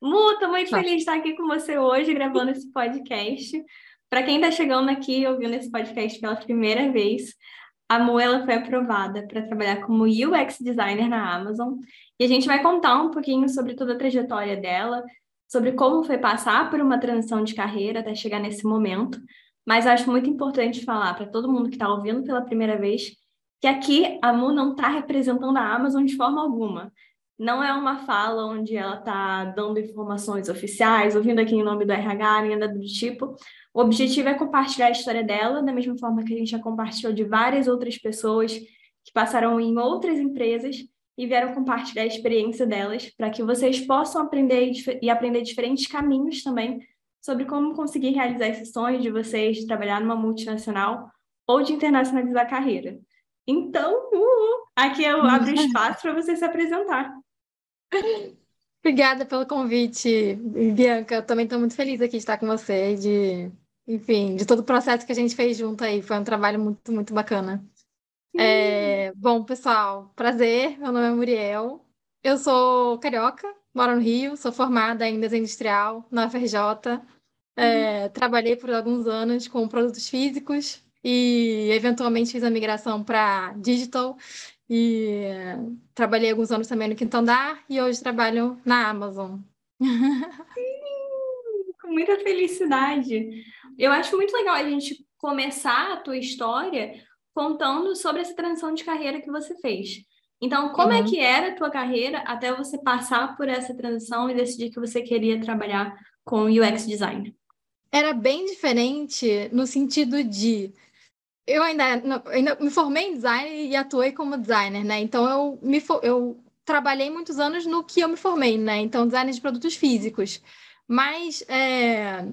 Mu, tô muito feliz de estar aqui com você hoje, gravando esse podcast. Para quem está chegando aqui ouvindo esse podcast pela primeira vez, a Mu ela foi aprovada para trabalhar como UX designer na Amazon. E a gente vai contar um pouquinho sobre toda a trajetória dela, sobre como foi passar por uma transição de carreira até chegar nesse momento. Mas acho muito importante falar para todo mundo que está ouvindo pela primeira vez que aqui a Mu não está representando a Amazon de forma alguma. Não é uma fala onde ela está dando informações oficiais, ouvindo aqui em nome do RH, nem nada do tipo. O objetivo é compartilhar a história dela, da mesma forma que a gente já compartilhou de várias outras pessoas que passaram em outras empresas e vieram compartilhar a experiência delas, para que vocês possam aprender e aprender diferentes caminhos também sobre como conseguir realizar esse sonho de vocês de trabalhar numa multinacional ou de internacionalizar a carreira. Então, uh, aqui eu abro espaço para você se apresentar. Obrigada pelo convite, Bianca. Eu também estou muito feliz aqui de estar com você, de, enfim, de todo o processo que a gente fez junto aí. Foi um trabalho muito, muito bacana. É, bom, pessoal, prazer. Meu nome é Muriel. Eu sou carioca, moro no Rio, sou formada em desenho industrial na UFRJ. É, uhum. Trabalhei por alguns anos com produtos físicos e eventualmente fiz a migração para digital e trabalhei alguns anos também no Quinto Andar e hoje trabalho na Amazon. Sim, com muita felicidade. Eu acho muito legal a gente começar a tua história contando sobre essa transição de carreira que você fez. Então, como é uhum. é que era a tua carreira até você passar por essa transição e decidir que você queria trabalhar com UX design? Era bem diferente no sentido de eu ainda, ainda me formei em design e atuei como designer, né? Então eu me eu trabalhei muitos anos no que eu me formei, né? Então design de produtos físicos. Mas é,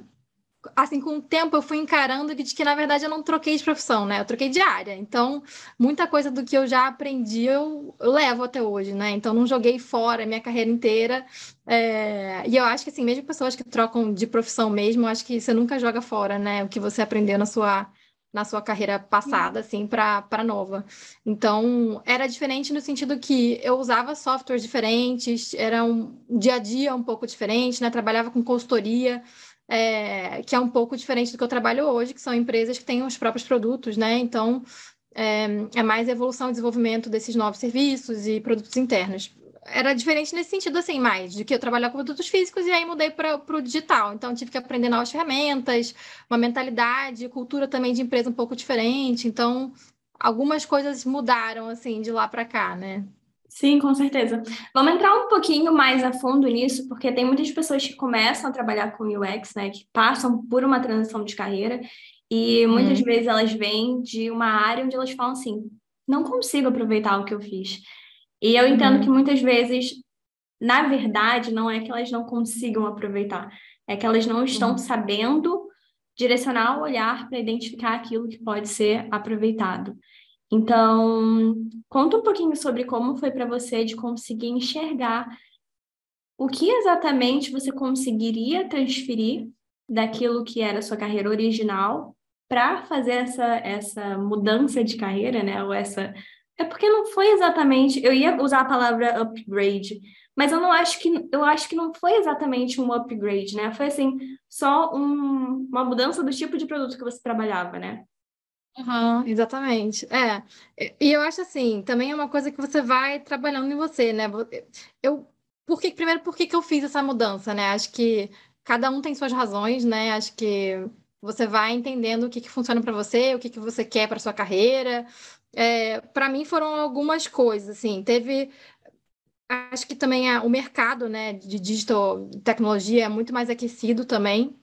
assim, com o tempo eu fui encarando de que, na verdade, eu não troquei de profissão, né? Eu troquei de área. Então, muita coisa do que eu já aprendi eu, levo até hoje, né? Então, não joguei fora a minha carreira inteira. É... E eu acho que, assim, mesmo pessoas que trocam de profissão mesmo, acho que você nunca joga fora, né? O que você aprendeu na sua na sua carreira passada, assim, para nova. Então, era diferente no sentido que eu usava softwares diferentes, era um dia a dia um pouco diferente, né? Trabalhava com consultoria, é, que é um pouco diferente do que eu trabalho hoje, que são empresas que têm os próprios produtos, né? Então, é, é mais evolução e desenvolvimento desses novos serviços e produtos internos era diferente nesse sentido, assim, mais, de que eu trabalhava com produtos físicos e aí mudei para o digital. Então, tive que aprender novas ferramentas, uma mentalidade, cultura também de empresa um pouco diferente. Então, algumas coisas mudaram, assim, de lá para cá, né? Sim, com certeza. Vamos entrar um pouquinho mais a fundo nisso, porque tem muitas pessoas que começam a trabalhar com UX, né, que passam por uma transição de carreira, e muitas hum. vezes elas vêm de uma área onde elas falam assim: não consigo aproveitar o que eu fiz. E eu entendo uhum. que muitas vezes, na verdade, não é que elas não consigam aproveitar, é que elas não estão uhum. sabendo direcionar o olhar para identificar aquilo que pode ser aproveitado. Então, conta um pouquinho sobre como foi para você de conseguir enxergar o que exatamente você conseguiria transferir daquilo que era a sua carreira original para fazer essa, essa mudança de carreira, né? Ou essa é porque não foi exatamente. Eu ia usar a palavra upgrade, mas eu não acho que eu acho que não foi exatamente um upgrade, né? Foi assim, só um, uma mudança do tipo de produto que você trabalhava, né? Uhum, exatamente. É. E eu acho assim, também é uma coisa que você vai trabalhando em você, né? Eu, por que, primeiro, por que, que eu fiz essa mudança, né? Acho que cada um tem suas razões, né? Acho que você vai entendendo o que, que funciona para você, o que, que você quer para sua carreira, é, para mim foram algumas coisas, assim, teve acho que também a, o mercado, né, de digital tecnologia é muito mais aquecido também.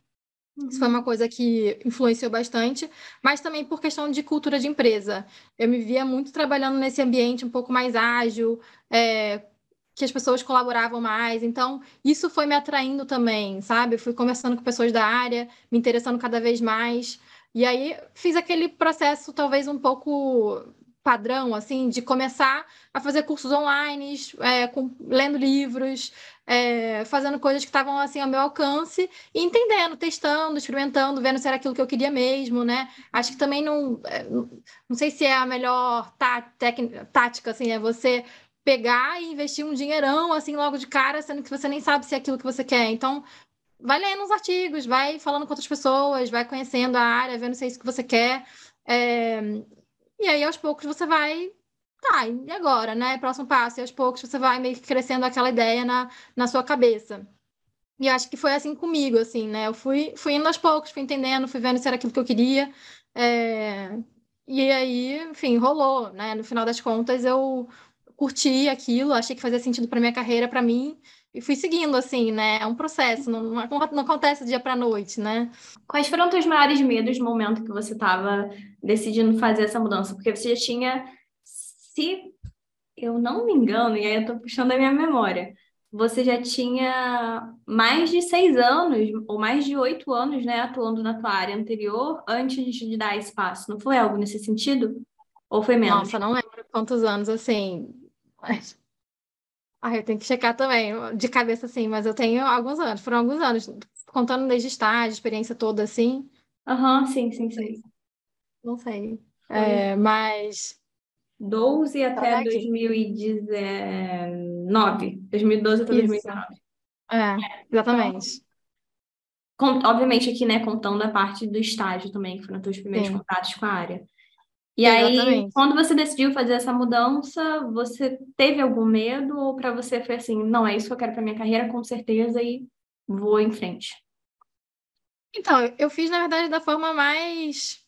Uhum. Isso foi uma coisa que influenciou bastante, mas também por questão de cultura de empresa. Eu me via muito trabalhando nesse ambiente um pouco mais ágil, é, que as pessoas colaboravam mais. Então, isso foi me atraindo também, sabe? Eu fui conversando com pessoas da área, me interessando cada vez mais. E aí fiz aquele processo talvez um pouco padrão, assim, de começar a fazer cursos online, é, com, lendo livros, é, fazendo coisas que estavam assim ao meu alcance e entendendo, testando, experimentando, vendo se era aquilo que eu queria mesmo, né? Acho que também não, é, não sei se é a melhor tá, tática, assim, é você pegar e investir um dinheirão assim logo de cara, sendo que você nem sabe se é aquilo que você quer. Então, vai lendo os artigos, vai falando com outras pessoas, vai conhecendo a área, vendo se é isso que você quer. É... E aí, aos poucos, você vai. Tá, e agora, né? Próximo passo. E aos poucos você vai meio que crescendo aquela ideia na, na sua cabeça. E acho que foi assim comigo, assim, né? Eu fui, fui indo aos poucos, fui entendendo, fui vendo se era aquilo que eu queria. É... E aí, enfim, rolou, né? No final das contas, eu curti aquilo, achei que fazia sentido para minha carreira, para mim, e fui seguindo, assim, né? É um processo, não, não acontece dia para noite, né? Quais foram os teus maiores medos no momento que você estava decidindo fazer essa mudança? Porque você já tinha, se eu não me engano, e aí eu tô puxando a minha memória, você já tinha mais de seis anos, ou mais de oito anos, né, atuando na tua área anterior, antes de dar espaço. Não foi algo nesse sentido? Ou foi menos? Nossa, não lembro quantos anos, assim. Ah, eu tenho que checar também, de cabeça assim, mas eu tenho alguns anos, foram alguns anos, contando desde estágio, experiência toda assim. Aham, uhum, sim, sim, sim. Não sei. É, mas. 12 até 2019. 2012 até Isso. 2019. É, exatamente. Com, obviamente, aqui, né, contando a parte do estágio também, que foram os teus primeiros Sim. contatos com a área. E aí, quando você decidiu fazer essa mudança, você teve algum medo ou para você foi assim, não, é isso que eu quero para minha carreira, com certeza, e vou em frente? Então, eu fiz, na verdade, da forma mais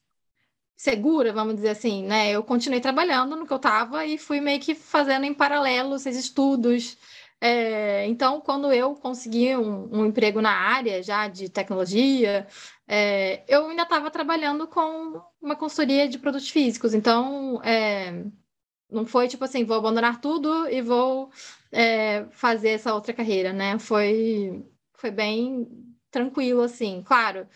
segura, vamos dizer assim, né? Eu continuei trabalhando no que eu estava e fui meio que fazendo em paralelo esses estudos. É, então, quando eu consegui um, um, emprego na área já de tecnologia, é, eu ainda estava trabalhando com uma consultoria de produtos físicos, então é, não foi tipo assim, vou abandonar tudo e vou é, fazer essa outra carreira, né? Foi, foi bem tranquilo, assim. Claro,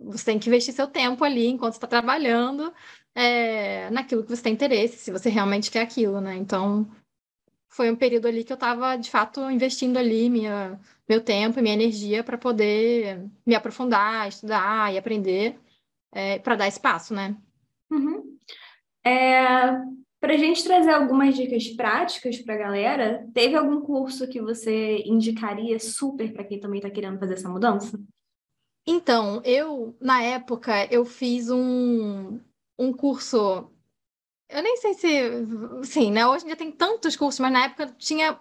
você tem que investir seu tempo ali enquanto está trabalhando é, naquilo que você tem interesse, se você realmente quer aquilo, né? Então, foi um período ali que eu estava, de fato, investindo ali minha, meu tempo e minha energia para poder me aprofundar, estudar e aprender é, para dar espaço, né? Uhum. É, para a gente trazer algumas dicas práticas para a galera, teve algum curso que você indicaria super para quem também está querendo fazer essa mudança? Então, eu, na época, eu fiz um, um curso eu nem sei se, sim, né? Hoje em dia tem tantos cursos, mas na época tinha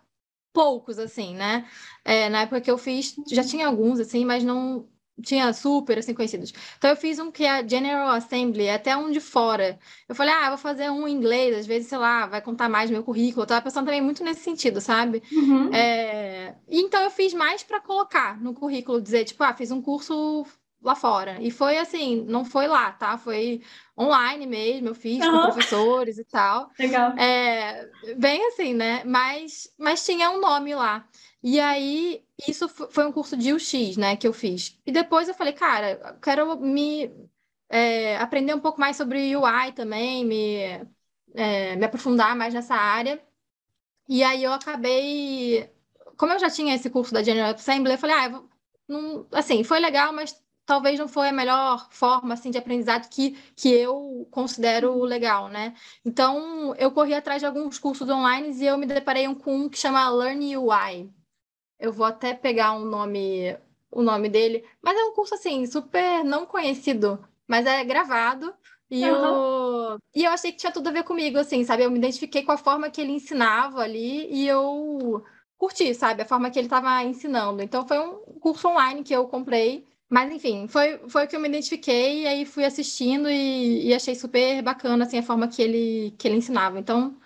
poucos, assim, né? É, na época que eu fiz, já tinha alguns, assim, mas não tinha super, assim, conhecidos. Então eu fiz um que é a General Assembly, até um de fora. Eu falei, ah, vou fazer um em inglês, às vezes, sei lá, vai contar mais meu currículo. Eu tava pensando também muito nesse sentido, sabe? Uhum. É... Então eu fiz mais para colocar no currículo, dizer, tipo, ah, fiz um curso lá fora. E foi assim, não foi lá, tá? Foi online mesmo, eu fiz uhum. com professores e tal. Legal. É, bem assim, né? Mas, mas tinha um nome lá. E aí, isso foi um curso de UX, né, que eu fiz. E depois eu falei, cara, quero me é, aprender um pouco mais sobre UI também, me, é, me aprofundar mais nessa área. E aí eu acabei. Como eu já tinha esse curso da General Assembly, eu falei, ah, eu vou, não, assim, foi legal, mas talvez não foi a melhor forma assim de aprendizado que, que eu considero legal, né? Então, eu corri atrás de alguns cursos online e eu me deparei com um que chama Learn UI. Eu vou até pegar um nome, o nome dele, mas é um curso assim super não conhecido, mas é gravado. E, uhum. eu, e eu achei que tinha tudo a ver comigo, assim, sabe? Eu me identifiquei com a forma que ele ensinava ali e eu curti, sabe? A forma que ele estava ensinando. Então, foi um curso online que eu comprei mas, enfim, foi, foi o que eu me identifiquei e aí fui assistindo e, e, achei super bacana, assim, a forma que ele, que ele ensinava. Então,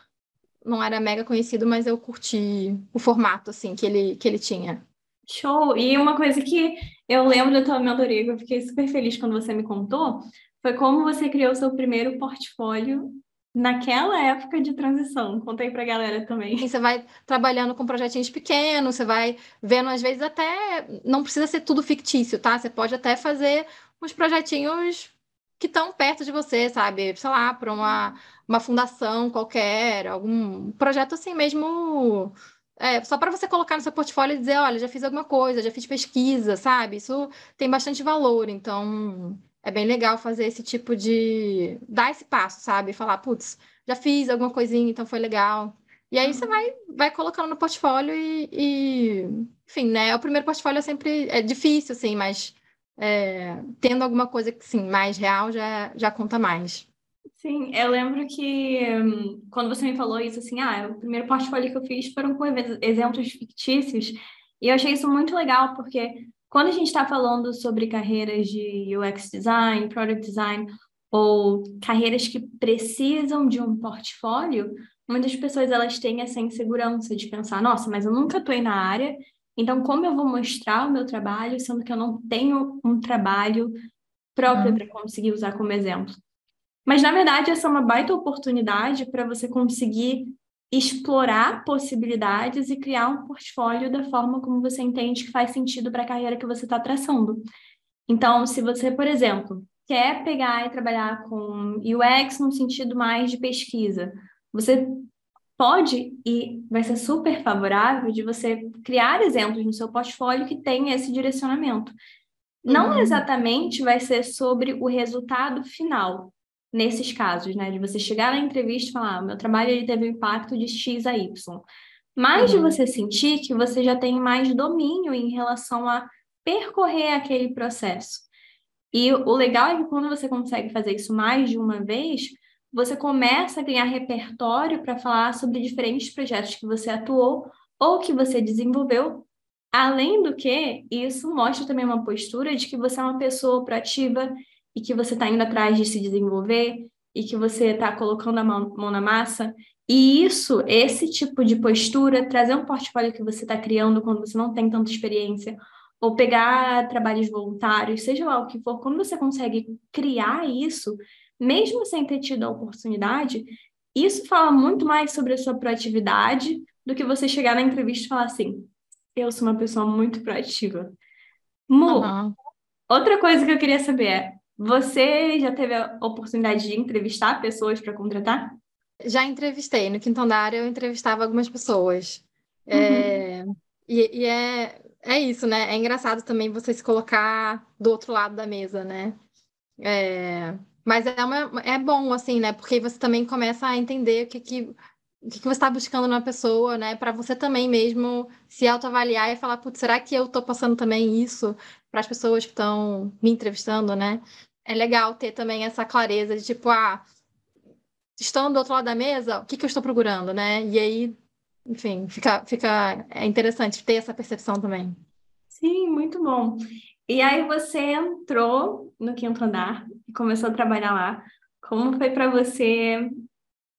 não era mega conhecido, mas eu curti o formato, assim, que ele, que ele tinha. Show! E uma coisa que eu lembro da tua mentoria, eu fiquei super feliz quando você me contou, foi como você criou seu primeiro portfólio naquela época de transição. Contei para a galera também. E você vai trabalhando com projetinhos pequenos, você vai vendo, às vezes, até. Não precisa ser tudo fictício, tá? Você pode até fazer uns projetinhos que estão perto de você, sabe? Sei lá, para uma, uma fundação qualquer, algum projeto assim mesmo. É, só para você colocar no seu portfólio e dizer, olha, já fiz alguma coisa, já fiz pesquisa, sabe? Isso tem bastante valor, então é bem legal fazer esse tipo de. dar esse passo, sabe? Falar, putz, já fiz alguma coisinha, então foi legal. E aí você vai, vai colocando no portfólio e, e, enfim, né? O primeiro portfólio é sempre é difícil, assim, mas é, tendo alguma coisa que, sim, mais real já, já conta mais. Sim, eu lembro que um, quando você me falou isso, assim, ah, o primeiro portfólio que eu fiz foram com exemplos fictícios, e eu achei isso muito legal, porque quando a gente está falando sobre carreiras de UX design, product design, ou carreiras que precisam de um portfólio, muitas pessoas elas têm essa insegurança de pensar, nossa, mas eu nunca atuei na área, então como eu vou mostrar o meu trabalho, sendo que eu não tenho um trabalho próprio uhum. para conseguir usar como exemplo? Mas, na verdade, essa é uma baita oportunidade para você conseguir explorar possibilidades e criar um portfólio da forma como você entende que faz sentido para a carreira que você está traçando. Então, se você, por exemplo, quer pegar e trabalhar com UX no sentido mais de pesquisa, você pode e vai ser super favorável de você criar exemplos no seu portfólio que tenha esse direcionamento. Não uhum. exatamente vai ser sobre o resultado final, nesses casos, né? De você chegar na entrevista e falar, ah, meu trabalho ele teve um impacto de X a Y. Mas uhum. de você sentir que você já tem mais domínio em relação a percorrer aquele processo. E o legal é que quando você consegue fazer isso mais de uma vez, você começa a ganhar repertório para falar sobre diferentes projetos que você atuou ou que você desenvolveu. Além do que, isso mostra também uma postura de que você é uma pessoa proativa e que você está indo atrás de se desenvolver e que você está colocando a mão, mão, na massa. E isso, esse tipo de postura, trazer um portfólio que você está criando quando você não tem tanta experiência, ou pegar trabalhos voluntários, seja lá o que for, quando você consegue criar isso, mesmo sem ter tido a oportunidade, isso fala muito mais sobre a sua proatividade do que você chegar na entrevista e falar assim: eu sou uma pessoa muito proativa. Mu, uhum. outra coisa que eu queria saber é: você já teve a oportunidade de entrevistar pessoas para contratar? Já entrevistei. No Quinto Andar eu entrevistava algumas pessoas. Uhum. É... E, e, é, é isso, né? É engraçado também você se colocar do outro lado da mesa, né? É... Mas é, uma, é bom, assim, né? Porque você também começa a entender o que, que, o que, que você está buscando numa pessoa, né? Para você também mesmo se autoavaliar e falar, putz, será que eu estou passando também isso para as pessoas que estão me entrevistando, né? É legal ter também essa clareza de tipo, ah, estando do outro lado da mesa, o que, que eu estou procurando, né? E aí, enfim, fica, fica é interessante ter essa percepção também. Sim, muito bom. E aí você entrou no quinto andar e começou a trabalhar lá. Como foi para você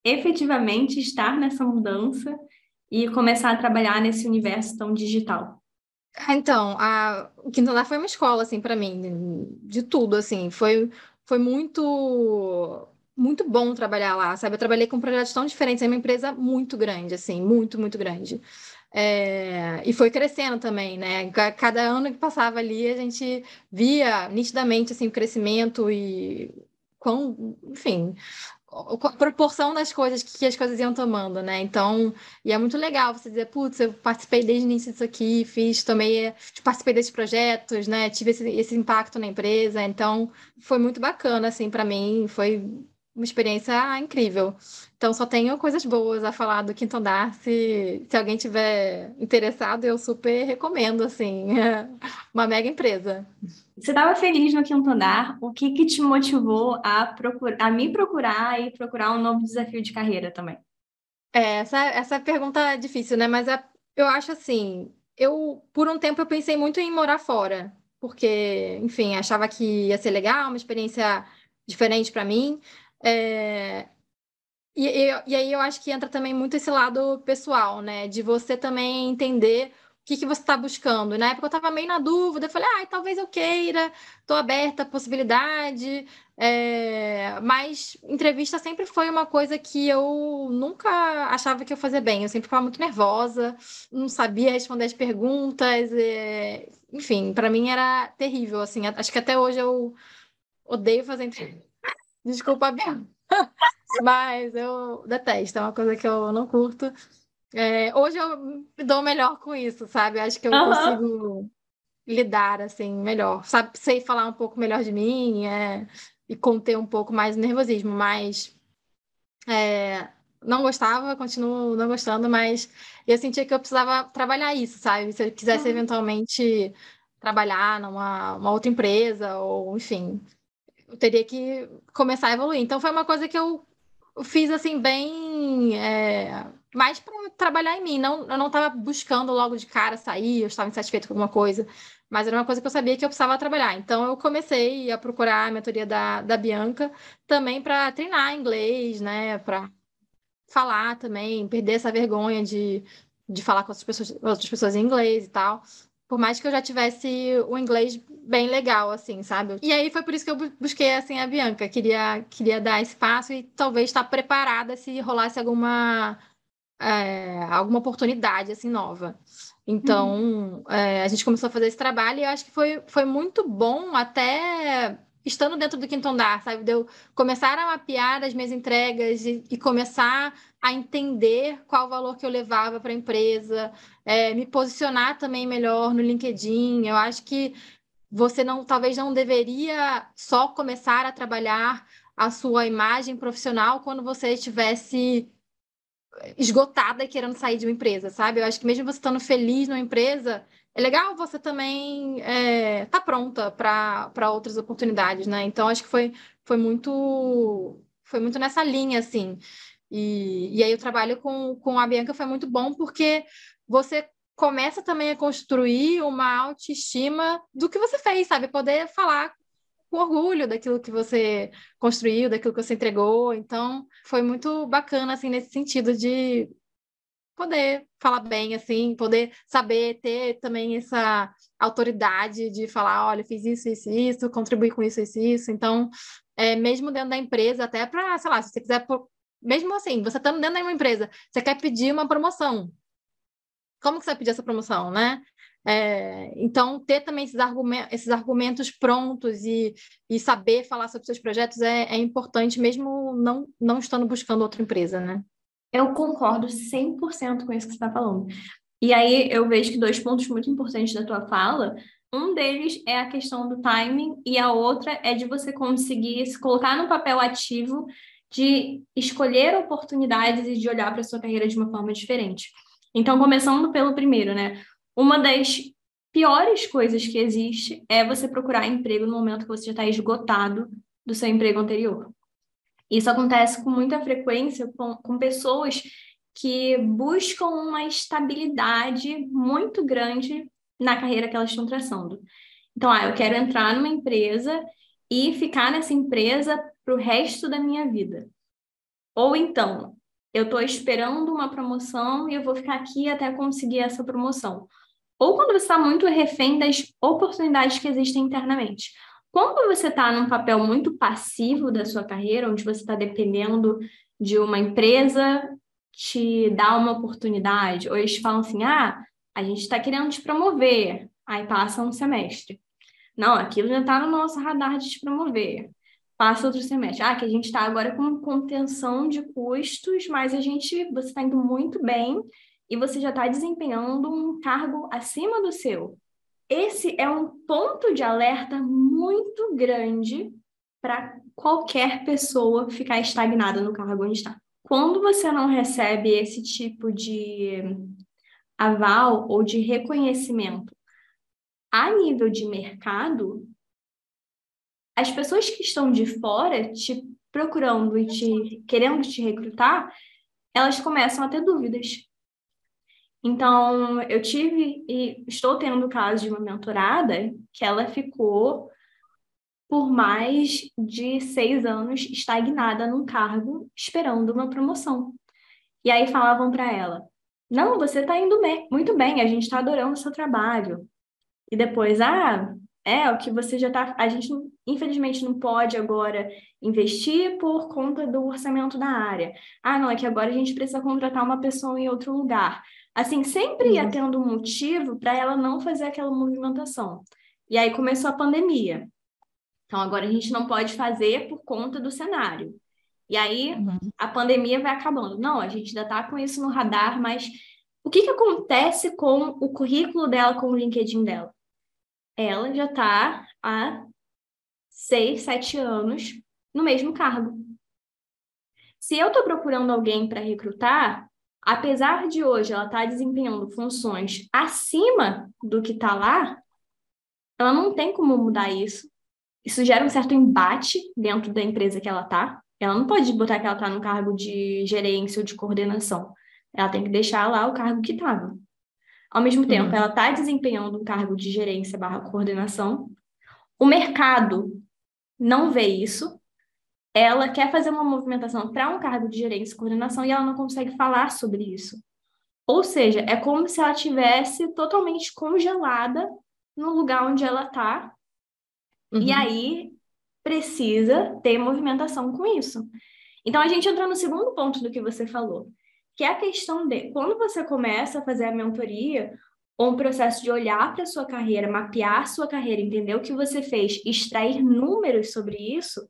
efetivamente estar nessa mudança e começar a trabalhar nesse universo tão digital? Ah, então, a... o Quinto foi uma escola, assim, para mim, de tudo, assim, foi, foi muito, muito bom trabalhar lá, sabe? Eu trabalhei com projetos tão diferentes, é uma empresa muito grande, assim, muito, muito grande. É... E foi crescendo também, né? Cada ano que passava ali, a gente via nitidamente, assim, o crescimento e quão, enfim, a proporção das coisas que, as coisas iam tomando, né? Então, e é muito legal você dizer, putz, eu participei desde o início disso aqui, fiz, tomei, participei desses projetos, né? Tive esse, esse impacto na empresa, então foi muito bacana, assim, para mim, foi uma experiência incrível. Então, só tenho coisas boas a falar do Quinto Andar. Se, se alguém tiver interessado, eu super recomendo, assim, uma mega empresa. Você estava feliz no Quinto Andar. O que, que te motivou a, procurar, a me procurar e procurar um novo desafio de carreira também? É, essa, essa pergunta é difícil, né? Mas é, eu acho assim, eu, por um tempo, eu pensei muito em morar fora, porque, enfim, achava que ia ser legal, uma experiência diferente para mim. É... E, e, e, aí eu acho que entra também muito esse lado pessoal, né? De você também entender o que, que você está buscando. Na época eu estava meio na dúvida, eu falei, ah, talvez eu queira, estou aberta à possibilidade. É... Mas entrevista sempre foi uma coisa que eu nunca achava que eu fazia bem. Eu sempre ficava muito nervosa, não sabia responder as perguntas. É... Enfim, para mim era terrível, assim. Acho que até hoje eu odeio fazer entrevista. Desculpa, Bia. Mas eu detesto, é uma coisa que eu não curto. É, hoje eu me dou melhor com isso, sabe? Acho que eu uhum. consigo lidar assim melhor. Sabe, sei falar um pouco melhor de mim é, e conter um pouco mais o nervosismo, mas é, não gostava, continuo não gostando, mas eu sentia que eu precisava trabalhar isso, sabe? Se eu quisesse uhum. eventualmente trabalhar numa uma outra empresa, ou enfim, eu teria que começar a evoluir. Então foi uma coisa que eu fiz assim, bem. É, mais para trabalhar em mim. Não, eu não estava buscando logo de cara sair, eu estava insatisfeito com alguma coisa, mas era uma coisa que eu sabia que eu precisava trabalhar. Então eu comecei a procurar a mentoria da, da Bianca também para treinar inglês, né? Para falar também, perder essa vergonha de, de falar com outras pessoas, outras pessoas em inglês e tal. Por mais que eu já tivesse o inglês bem legal, assim, sabe? E aí foi por isso que eu busquei, assim, a Bianca. Queria, queria dar espaço e talvez estar preparada se rolasse alguma, é, alguma oportunidade, assim, nova. Então, uhum. é, a gente começou a fazer esse trabalho e eu acho que foi, foi muito bom até estando dentro do quinto andar, sabe? De eu começar a mapear as minhas entregas e, e começar a entender qual o valor que eu levava para a empresa, é, me posicionar também melhor no LinkedIn. Eu acho que você não, talvez não deveria só começar a trabalhar a sua imagem profissional quando você estivesse esgotada e querendo sair de uma empresa, sabe? Eu acho que mesmo você estando feliz numa empresa, é legal você também é, tá pronta para outras oportunidades, né? Então acho que foi, foi muito foi muito nessa linha, assim. E, e aí o trabalho com, com a Bianca foi muito bom porque você começa também a construir uma autoestima do que você fez, sabe? Poder falar com orgulho daquilo que você construiu, daquilo que você entregou. Então, foi muito bacana, assim, nesse sentido de poder falar bem, assim, poder saber ter também essa autoridade de falar, olha, fiz isso, isso, isso, contribuí com isso, isso, isso. Então, é, mesmo dentro da empresa, até para, sei lá, se você quiser, mesmo assim, você estando dentro de uma empresa, você quer pedir uma promoção. Como que você vai pedir essa promoção, né? É, então, ter também esses, argumentos, esses argumentos prontos e, e saber falar sobre seus projetos é, é importante, mesmo não, não estando buscando outra empresa, né? Eu concordo 100% com isso que você está falando. E aí eu vejo que dois pontos muito importantes da tua fala, um deles é a questão do timing e a outra é de você conseguir se colocar no papel ativo de escolher oportunidades e de olhar para a sua carreira de uma forma diferente. Então, começando pelo primeiro, né? Uma das piores coisas que existe é você procurar emprego no momento que você já está esgotado do seu emprego anterior. Isso acontece com muita frequência com, com pessoas que buscam uma estabilidade muito grande na carreira que elas estão traçando. Então, ah, eu quero entrar numa empresa e ficar nessa empresa para o resto da minha vida. Ou então, eu estou esperando uma promoção e eu vou ficar aqui até conseguir essa promoção ou quando você está muito refém das oportunidades que existem internamente. Quando você está num papel muito passivo da sua carreira, onde você está dependendo de uma empresa te dar uma oportunidade, ou eles falam assim: ah, a gente está querendo te promover, aí passa um semestre. Não, aquilo já está no nosso radar de te promover. Passa outro semestre. Ah, que a gente está agora com contenção de custos, mas a gente, você está indo muito bem e você já está desempenhando um cargo acima do seu. Esse é um ponto de alerta muito grande para qualquer pessoa ficar estagnada no cargo onde está. Quando você não recebe esse tipo de aval ou de reconhecimento a nível de mercado, as pessoas que estão de fora te procurando e te querendo te recrutar, elas começam a ter dúvidas. Então, eu tive e estou tendo o caso de uma mentorada que ela ficou por mais de seis anos estagnada num cargo, esperando uma promoção. E aí falavam para ela: Não, você está indo bem, muito bem, a gente está adorando o seu trabalho. E depois, ah, é o que você já está. A gente, infelizmente, não pode agora investir por conta do orçamento da área. Ah, não, é que agora a gente precisa contratar uma pessoa em outro lugar. Assim, sempre ia tendo um motivo para ela não fazer aquela movimentação. E aí começou a pandemia. Então, agora a gente não pode fazer por conta do cenário. E aí uhum. a pandemia vai acabando. Não, a gente ainda está com isso no radar, mas o que, que acontece com o currículo dela, com o LinkedIn dela? Ela já está há seis, sete anos no mesmo cargo. Se eu estou procurando alguém para recrutar, apesar de hoje ela estar tá desempenhando funções acima do que está lá, ela não tem como mudar isso. Isso gera um certo embate dentro da empresa que ela está. Ela não pode botar que ela está no cargo de gerência ou de coordenação. Ela tem que deixar lá o cargo que estava. Ao mesmo tempo, uhum. ela está desempenhando um cargo de gerência barra coordenação. O mercado não vê isso. Ela quer fazer uma movimentação para um cargo de gerência e coordenação e ela não consegue falar sobre isso. Ou seja, é como se ela tivesse totalmente congelada no lugar onde ela está. Uhum. E aí precisa ter movimentação com isso. Então a gente entra no segundo ponto do que você falou, que é a questão de quando você começa a fazer a mentoria ou um processo de olhar para a sua carreira, mapear a sua carreira, entender o que você fez, extrair números sobre isso,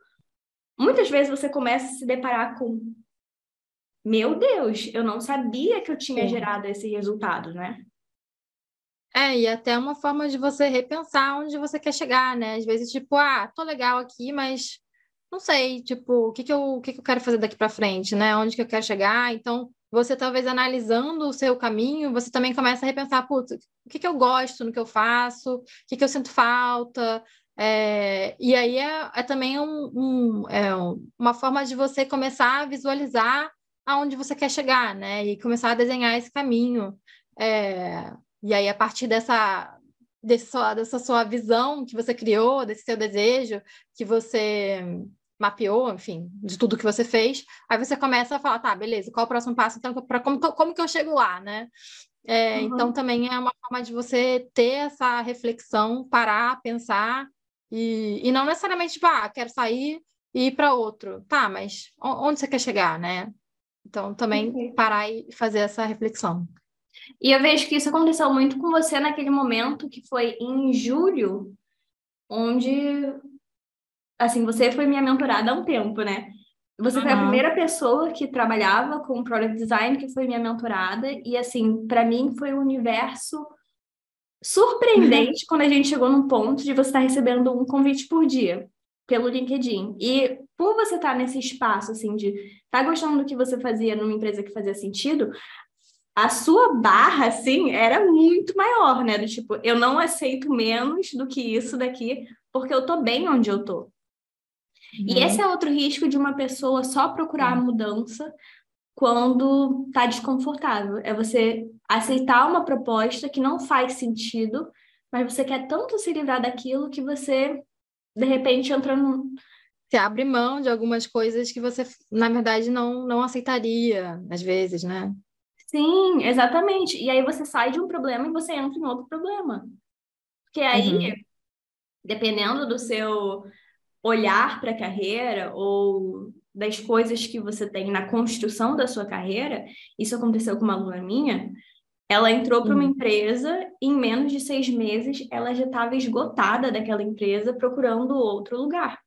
muitas vezes você começa a se deparar com meu Deus, eu não sabia que eu tinha Sim. gerado esse resultado, né? É, e até uma forma de você repensar onde você quer chegar, né? Às vezes, tipo, ah, tô legal aqui, mas não sei, tipo, o que que eu, o que que eu quero fazer daqui para frente, né? Onde que eu quero chegar? Então, você talvez analisando o seu caminho, você também começa a repensar, putz, o que que eu gosto no que eu faço? O que que eu sinto falta? É, e aí é, é também um, um, é uma forma de você começar a visualizar aonde você quer chegar, né? E começar a desenhar esse caminho. É, e aí, a partir dessa, desse sua, dessa sua visão que você criou, desse seu desejo, que você mapeou, enfim, de tudo que você fez, aí você começa a falar, tá, beleza, qual é o próximo passo, então, para como, como que eu chego lá, né? É, uhum. Então, também é uma forma de você ter essa reflexão, parar, pensar, e, e não necessariamente, tipo, ah, quero sair e ir para outro. Tá, mas onde você quer chegar, né? Então, também uhum. parar e fazer essa reflexão. E eu vejo que isso aconteceu muito com você naquele momento, que foi em julho, onde, assim, você foi minha mentorada há um tempo, né? Você uhum. foi a primeira pessoa que trabalhava com product design que foi minha mentorada, e, assim, para mim foi um universo surpreendente quando a gente chegou num ponto de você estar recebendo um convite por dia pelo LinkedIn. E por você estar nesse espaço, assim, de estar tá gostando do que você fazia numa empresa que fazia sentido, a sua barra, assim, era muito maior, né? Do tipo, eu não aceito menos do que isso daqui, porque eu tô bem onde eu tô. Uhum. E esse é outro risco de uma pessoa só procurar a mudança quando tá desconfortável. É você aceitar uma proposta que não faz sentido, mas você quer tanto se livrar daquilo que você, de repente, entra num. Você abre mão de algumas coisas que você, na verdade, não, não aceitaria, às vezes, né? Sim, exatamente. E aí você sai de um problema e você entra em outro problema. Porque aí, uhum. dependendo do seu olhar para a carreira ou das coisas que você tem na construção da sua carreira, isso aconteceu com uma aluna minha. Ela entrou para uma uhum. empresa e em menos de seis meses ela já estava esgotada daquela empresa procurando outro lugar.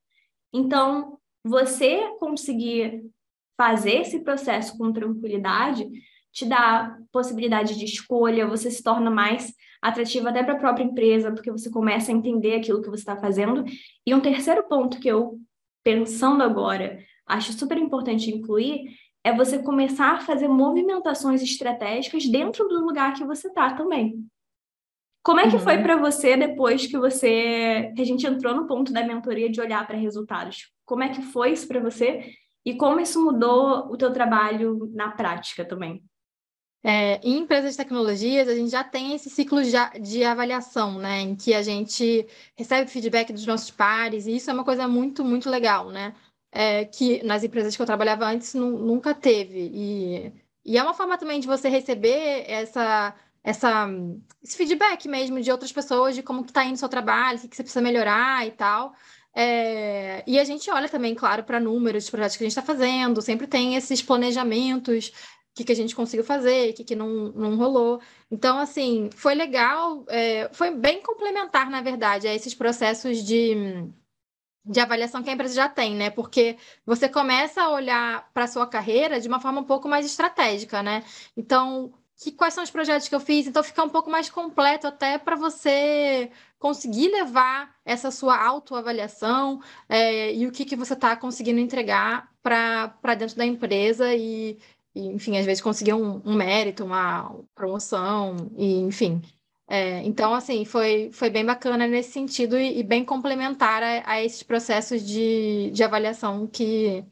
Então, você conseguir fazer esse processo com tranquilidade te dá possibilidade de escolha, você se torna mais atrativo até para a própria empresa, porque você começa a entender aquilo que você está fazendo. E um terceiro ponto que eu, pensando agora, acho super importante incluir é você começar a fazer movimentações estratégicas dentro do lugar que você está também. Como é que uhum. foi para você depois que você que a gente entrou no ponto da mentoria de olhar para resultados? Como é que foi isso para você e como isso mudou o teu trabalho na prática também? É, em empresas de tecnologias, a gente já tem esse ciclo de, avaliação, né? Em que a gente recebe feedback dos nossos pares, e isso é uma coisa muito, muito legal, né? É, que nas empresas que eu trabalhava antes nunca teve. E, e é uma forma também de você receber essa, essa, esse feedback mesmo de outras pessoas, de como que está indo o seu trabalho, o que, que você precisa melhorar e tal. É, e a gente olha também, claro, para números projetos que a gente está fazendo, sempre tem esses planejamentos que, que a gente conseguiu fazer, o que, que não, não rolou. Então, assim, foi legal, é, foi bem complementar, na verdade, a esses processos de, de avaliação que a empresa já tem, né? Porque você começa a olhar para a sua carreira de uma forma um pouco mais estratégica, né? Então, que, quais são os projetos que eu fiz? Então, fica um pouco mais completo até para você conseguir levar essa sua autoavaliação é, e o que, que você está conseguindo entregar para dentro da empresa e, e, enfim, às vezes conseguir um, um mérito, uma promoção, e enfim. É, então, assim, foi, foi bem bacana nesse sentido e, e bem complementar a, a, esses processos de, de avaliação que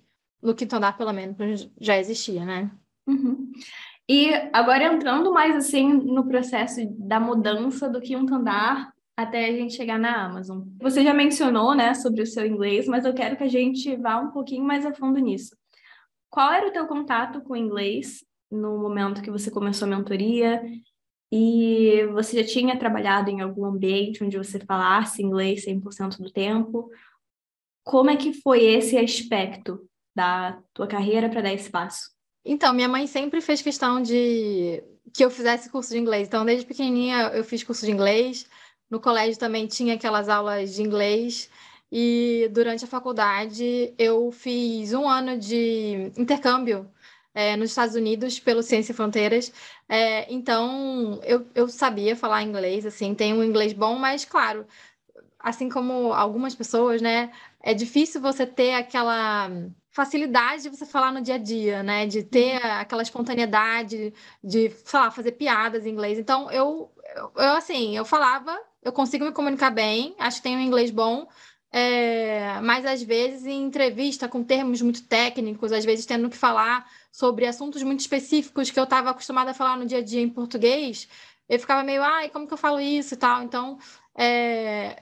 no quinto andar, pelo menos, já existia, né? Uhum. E agora entrando mais assim no processo da mudança do quinto andar até a gente chegar na Amazon. Você já mencionou, né, sobre o seu inglês, mas eu quero que a gente vá um pouquinho mais a fundo nisso. Qual era o teu contato com o inglês no momento que você começou a mentoria? E você já tinha trabalhado em algum ambiente onde você falasse inglês 100% do tempo? Como é que foi esse aspecto da tua carreira para dar esse passo? Então, minha mãe sempre fez questão de que eu fizesse curso de inglês. Então, desde pequenininha eu fiz curso de inglês. No colégio também tinha aquelas aulas de inglês. E durante a faculdade eu fiz um ano de intercâmbio é, nos Estados Unidos pelo Ciência e Fronteiras. É, então eu, eu sabia falar inglês, assim, tenho um inglês bom, mas claro, assim como algumas pessoas, né, é difícil você ter aquela facilidade de você falar no dia a dia, né, de ter aquela espontaneidade, de, sei lá, fazer piadas em inglês. Então eu, eu, eu assim, eu falava, eu consigo me comunicar bem, acho que tenho um inglês bom, é, mas às vezes em entrevista com termos muito técnicos, às vezes tendo que falar sobre assuntos muito específicos que eu estava acostumada a falar no dia a dia em português, eu ficava meio, ai, como que eu falo isso e tal. Então, é,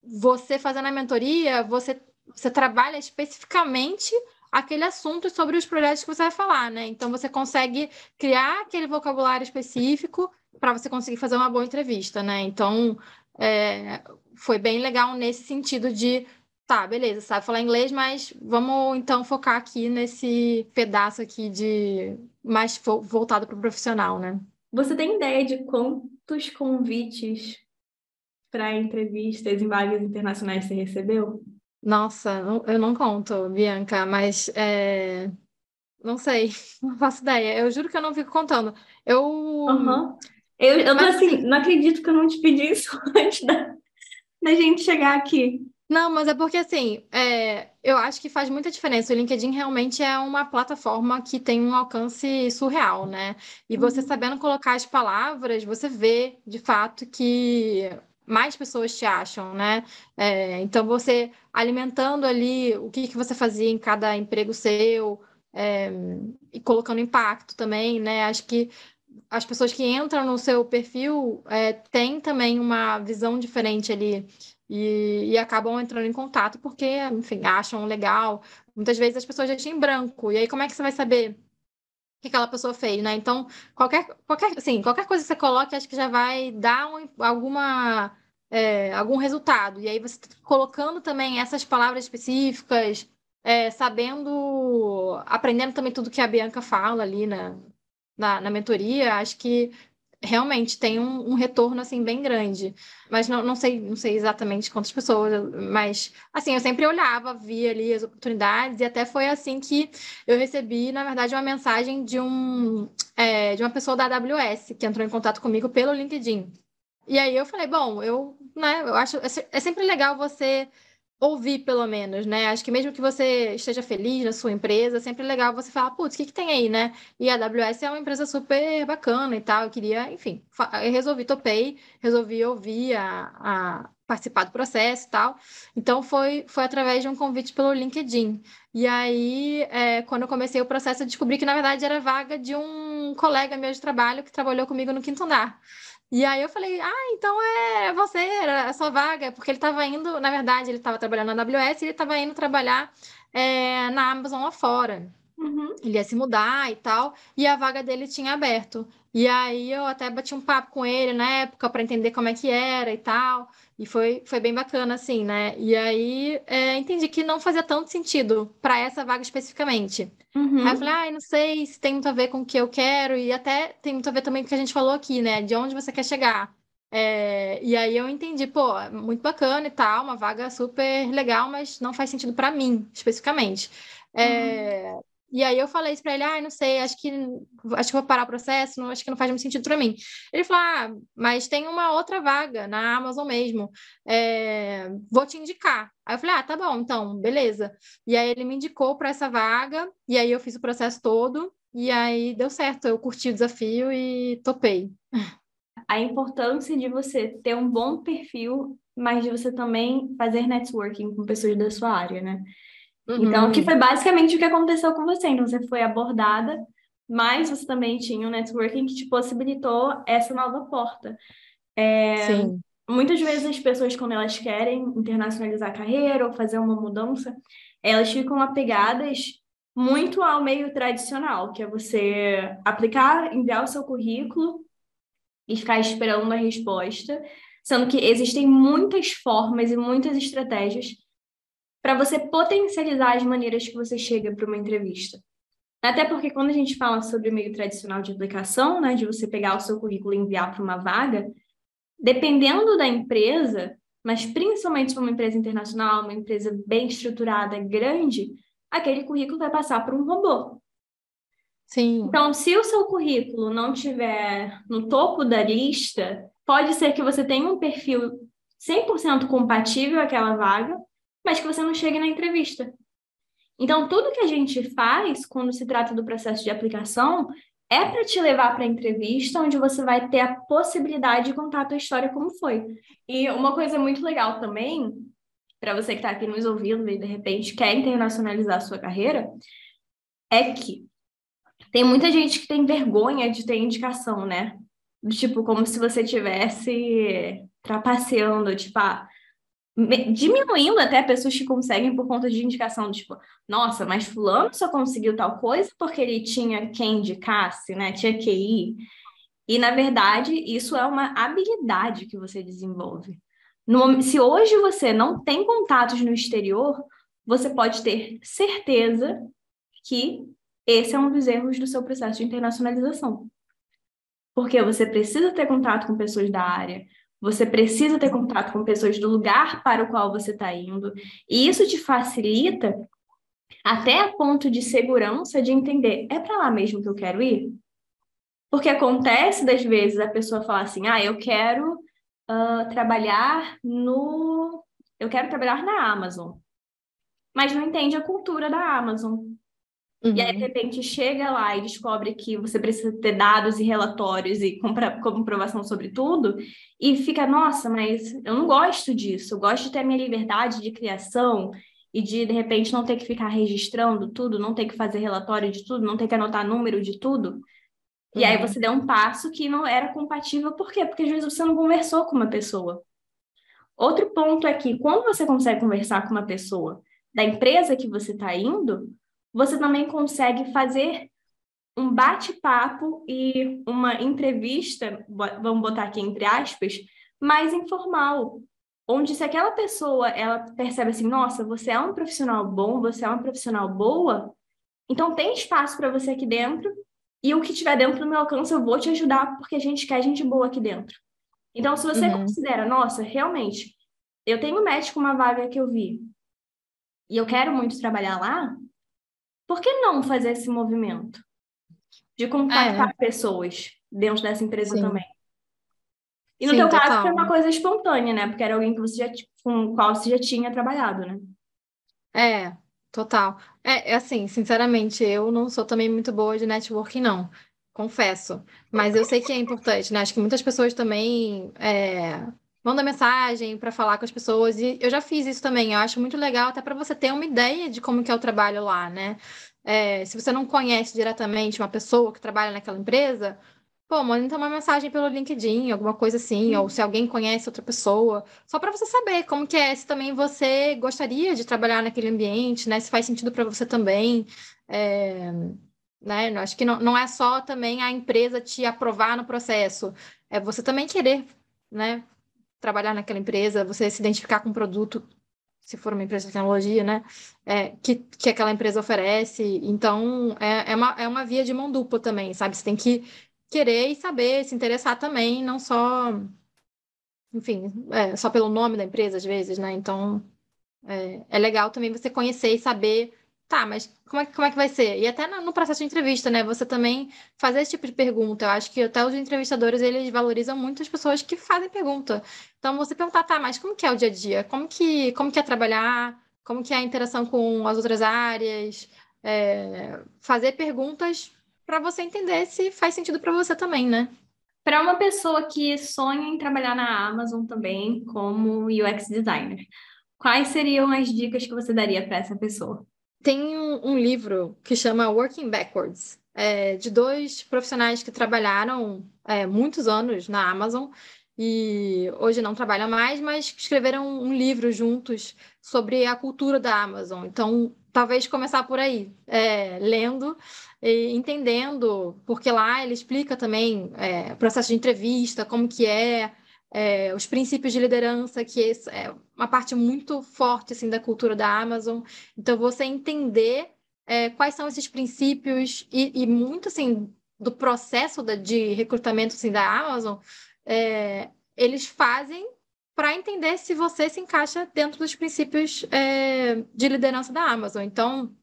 você fazendo a mentoria, você, você trabalha especificamente aquele assunto sobre os projetos que você vai falar, né? Então, você consegue criar aquele vocabulário específico para você conseguir fazer uma boa entrevista, né? Então, é, foi bem legal nesse sentido de tá, beleza, sabe falar inglês, mas vamos então focar aqui nesse pedaço aqui de mais voltado para o profissional, né? Você tem ideia de quantos convites para entrevistas em vagas internacionais você recebeu? Nossa, eu não conto, Bianca, mas é... não sei, não faço ideia. Eu juro que eu não fico contando. Eu. Uhum. Eu, eu tô assim, não acredito que eu não te pedi isso antes da, da gente chegar aqui. Não, mas é porque assim, é, eu acho que faz muita diferença. O LinkedIn realmente é uma plataforma que tem um alcance surreal, né? E você uhum. sabendo colocar as palavras, você vê de fato que mais pessoas te acham, né? É, então você alimentando ali o que, que você fazia em cada emprego seu é, e colocando impacto também, né? Acho que as pessoas que entram no seu perfil é, têm também uma visão diferente ali e, e, acabam entrando em contato porque, enfim, acham legal. Muitas vezes as pessoas têm em branco, e aí como é que você vai saber o que aquela pessoa fez, né? Então, qualquer, qualquer, assim, qualquer coisa que você coloque, acho que já vai dar um, alguma, é, algum resultado. E aí você tá colocando também essas palavras específicas, é, sabendo, aprendendo também tudo que a Bianca fala ali na, na, na mentoria, acho que realmente tem um, um, retorno assim bem grande. Mas não, não sei, não sei exatamente quantas pessoas, mas assim, eu sempre olhava, via ali as oportunidades, e até foi assim que eu recebi, na verdade, uma mensagem de um é, de uma pessoa da AWS que entrou em contato comigo pelo LinkedIn. E aí eu falei, bom, eu, né, eu acho é, é sempre legal você ouvir, pelo menos, né? Acho que mesmo que você esteja feliz na sua empresa, é sempre legal você falar, putz, o que, que tem aí, né? E a AWS é uma empresa super bacana e tal. Eu queria, enfim, eu resolvi, topei, resolvi ouvir, a, a participar do processo e tal. Então foi, foi através de um convite pelo LinkedIn. E aí, é, quando eu comecei o processo, eu descobri que, na verdade, era vaga de um colega meu de trabalho que trabalhou comigo no quinto andar. E aí eu falei, ah, então é você, era a sua vaga, porque ele estava indo, na verdade, ele estava trabalhando na AWS e ele estava indo trabalhar é, na Amazon lá fora. Uhum. Ele ia se mudar e tal, e a vaga dele tinha aberto. E aí eu até bati um papo com ele na época para entender como é que era e tal. E foi, foi bem bacana, assim, né? E aí é, entendi que não fazia tanto sentido para essa vaga especificamente. Uhum. Aí eu falei, ah, não sei se tem muito a ver com o que eu quero, e até tem muito a ver também com o que a gente falou aqui, né? De onde você quer chegar. É, e aí eu entendi, pô, muito bacana e tal, uma vaga super legal, mas não faz sentido para mim, especificamente. É, uhum. E aí eu falei isso para ele, ah, não sei, acho que acho que vou parar o processo, não, acho que não faz muito sentido para mim. Ele falou, ah, mas tem uma outra vaga na Amazon mesmo, é, vou te indicar. Aí eu falei, ah, tá bom, então, beleza. E aí ele me indicou para essa vaga, e aí eu fiz o processo todo, e aí deu certo, eu curti o desafio e topei. A importância de você ter um bom perfil, mas de você também fazer networking com pessoas da sua área, né? Uhum. Então, que foi basicamente o que aconteceu com você. Então, você foi abordada, mas você também tinha um networking que te possibilitou essa nova porta. É, Sim. Muitas vezes as pessoas, quando elas querem internacionalizar a carreira ou fazer uma mudança, elas ficam apegadas muito ao meio tradicional, que é você aplicar, enviar o seu currículo e ficar esperando a resposta, sendo que existem muitas formas e muitas estratégias para você potencializar as maneiras que você chega para uma entrevista. Até porque quando a gente fala sobre o meio tradicional de aplicação, né, de você pegar o seu currículo e enviar para uma vaga, dependendo da empresa, mas principalmente se for uma empresa internacional, uma empresa bem estruturada, grande, aquele currículo vai passar por um robô. Sim. Então, se o seu currículo não tiver no topo da lista, pode ser que você tenha um perfil 100% compatível àquela vaga, mas que você não chegue na entrevista. Então, tudo que a gente faz quando se trata do processo de aplicação é para te levar para a entrevista, onde você vai ter a possibilidade de contar a tua história como foi. E uma coisa muito legal também, para você que está aqui nos ouvindo e de repente quer internacionalizar a sua carreira, é que tem muita gente que tem vergonha de ter indicação, né? Tipo, como se você tivesse trapaceando, tipo, ah, diminuindo até pessoas que conseguem por conta de indicação, tipo, nossa, mas fulano só conseguiu tal coisa porque ele tinha quem indicasse, né? Tinha QI. E, na verdade, isso é uma habilidade que você desenvolve. No, se hoje você não tem contatos no exterior, você pode ter certeza que esse é um dos erros do seu processo de internacionalização. Porque você precisa ter contato com pessoas da área, você precisa ter contato com pessoas do lugar para o qual você está indo. E isso te facilita até a ponto de segurança de entender: é para lá mesmo que eu quero ir? Porque acontece das vezes a pessoa falar assim: ah, eu quero uh, trabalhar no. Eu quero trabalhar na Amazon. Mas não entende a cultura da Amazon. Uhum. E aí, de uhum. repente, chega lá e descobre que você precisa ter dados e relatórios e comprovação sobre tudo, e fica, nossa, mas eu não gosto disso, eu gosto de ter a minha liberdade de criação e de, de repente, não ter que ficar registrando tudo, não ter que fazer relatório de tudo, não ter que anotar número de tudo. E uhum. aí você deu um passo que não era compatível, por quê? Porque às vezes você não conversou com uma pessoa. Outro ponto é que quando você consegue conversar com uma pessoa da empresa que você está indo, você também consegue fazer um bate-papo e uma entrevista, vamos botar aqui entre aspas, mais informal, onde se aquela pessoa ela percebe assim, nossa, você é um profissional bom, você é uma profissional boa, então tem espaço para você aqui dentro e o que tiver dentro do meu alcance eu vou te ajudar porque a gente quer gente boa aqui dentro. Então, se você uhum. considera, nossa, realmente, eu tenho médico uma vaga que eu vi e eu quero muito trabalhar lá, por que não fazer esse movimento de contactar é. pessoas dentro dessa empresa Sim. também? E no Sim, teu total. caso foi uma coisa espontânea, né? Porque era alguém que você já, com o qual você já tinha trabalhado, né? É, total. É, é assim, sinceramente, eu não sou também muito boa de networking, não. Confesso. Mas eu sei que é importante, né? Acho que muitas pessoas também é, manda mensagem para falar com as pessoas. E eu já fiz isso também. Eu acho muito legal, até para você ter uma ideia de como que é o trabalho lá, né? É, se você não conhece diretamente uma pessoa que trabalha naquela empresa, pô, manda então uma mensagem pelo LinkedIn, alguma coisa assim, ou se alguém conhece outra pessoa, só para você saber como que é, se também você gostaria de trabalhar naquele ambiente, né? Se faz sentido para você também. É, né? Acho que não, não é só também a empresa te aprovar no processo, é você também querer, né? Trabalhar naquela empresa, você se identificar com o produto, se for uma empresa de tecnologia, né? É, que, que aquela empresa oferece. Então, é, é, uma, é uma via de mão dupla também, sabe? Você tem que querer e saber, se interessar também, não só. Enfim, é, só pelo nome da empresa, às vezes, né? Então, é, é legal também você conhecer e saber tá, mas como é, como é que vai ser? E até no, no, processo de entrevista, né? Você também fazer esse tipo de pergunta. Eu acho que até os entrevistadores, eles valorizam muito as pessoas que fazem pergunta. Então, você perguntar, tá, mas como que é o dia a dia? Como que, como que é trabalhar? Como que é a interação com as outras áreas? É, fazer perguntas para você entender se faz sentido para você também, né? Para uma pessoa que sonha em trabalhar na Amazon também como UX designer, quais seriam as dicas que você daria para essa pessoa? Tem um, um, livro que chama Working Backwards, é, de dois profissionais que trabalharam é, muitos anos na Amazon e hoje não trabalham mais, mas escreveram um livro juntos sobre a cultura da Amazon. Então, talvez começar por aí, é, lendo e entendendo, porque lá ele explica também é, o processo de entrevista, como que é, é, os princípios de liderança, que é uma parte muito forte assim, da cultura da Amazon. Então, você entender é, quais são esses princípios e, e, muito assim do processo de recrutamento assim, da Amazon, é, eles fazem para entender se você se encaixa dentro dos princípios é, de liderança da Amazon. Então,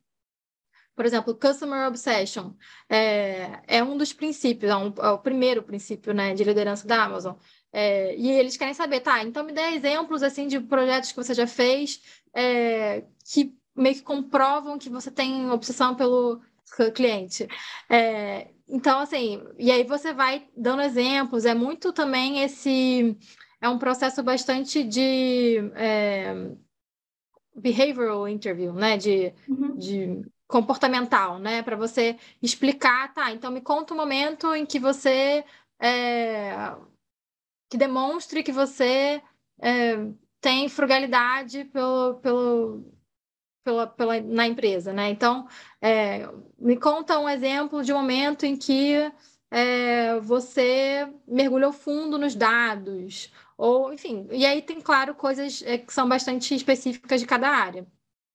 por exemplo, Customer Obsession é, é um dos princípios, é, um, é, o primeiro princípio né, de liderança da Amazon. É, e eles querem saber, tá? Então me dê exemplos assim de projetos que você já fez é, que meio que comprovam que você tem obsessão pelo cliente. É, então, assim, e aí você vai dando exemplos. É muito também esse. É um processo bastante de é, behavioral interview, né? De, uhum. de comportamental, né? Para você explicar, tá? Então me conta um momento em que você é, que demonstre que você é, tem frugalidade pelo, pelo, pela, pela, na empresa, né? Então, é, me conta um exemplo de um momento em que é, você mergulhou fundo nos dados, ou enfim, e aí tem, claro, coisas é, que são bastante específicas de cada área.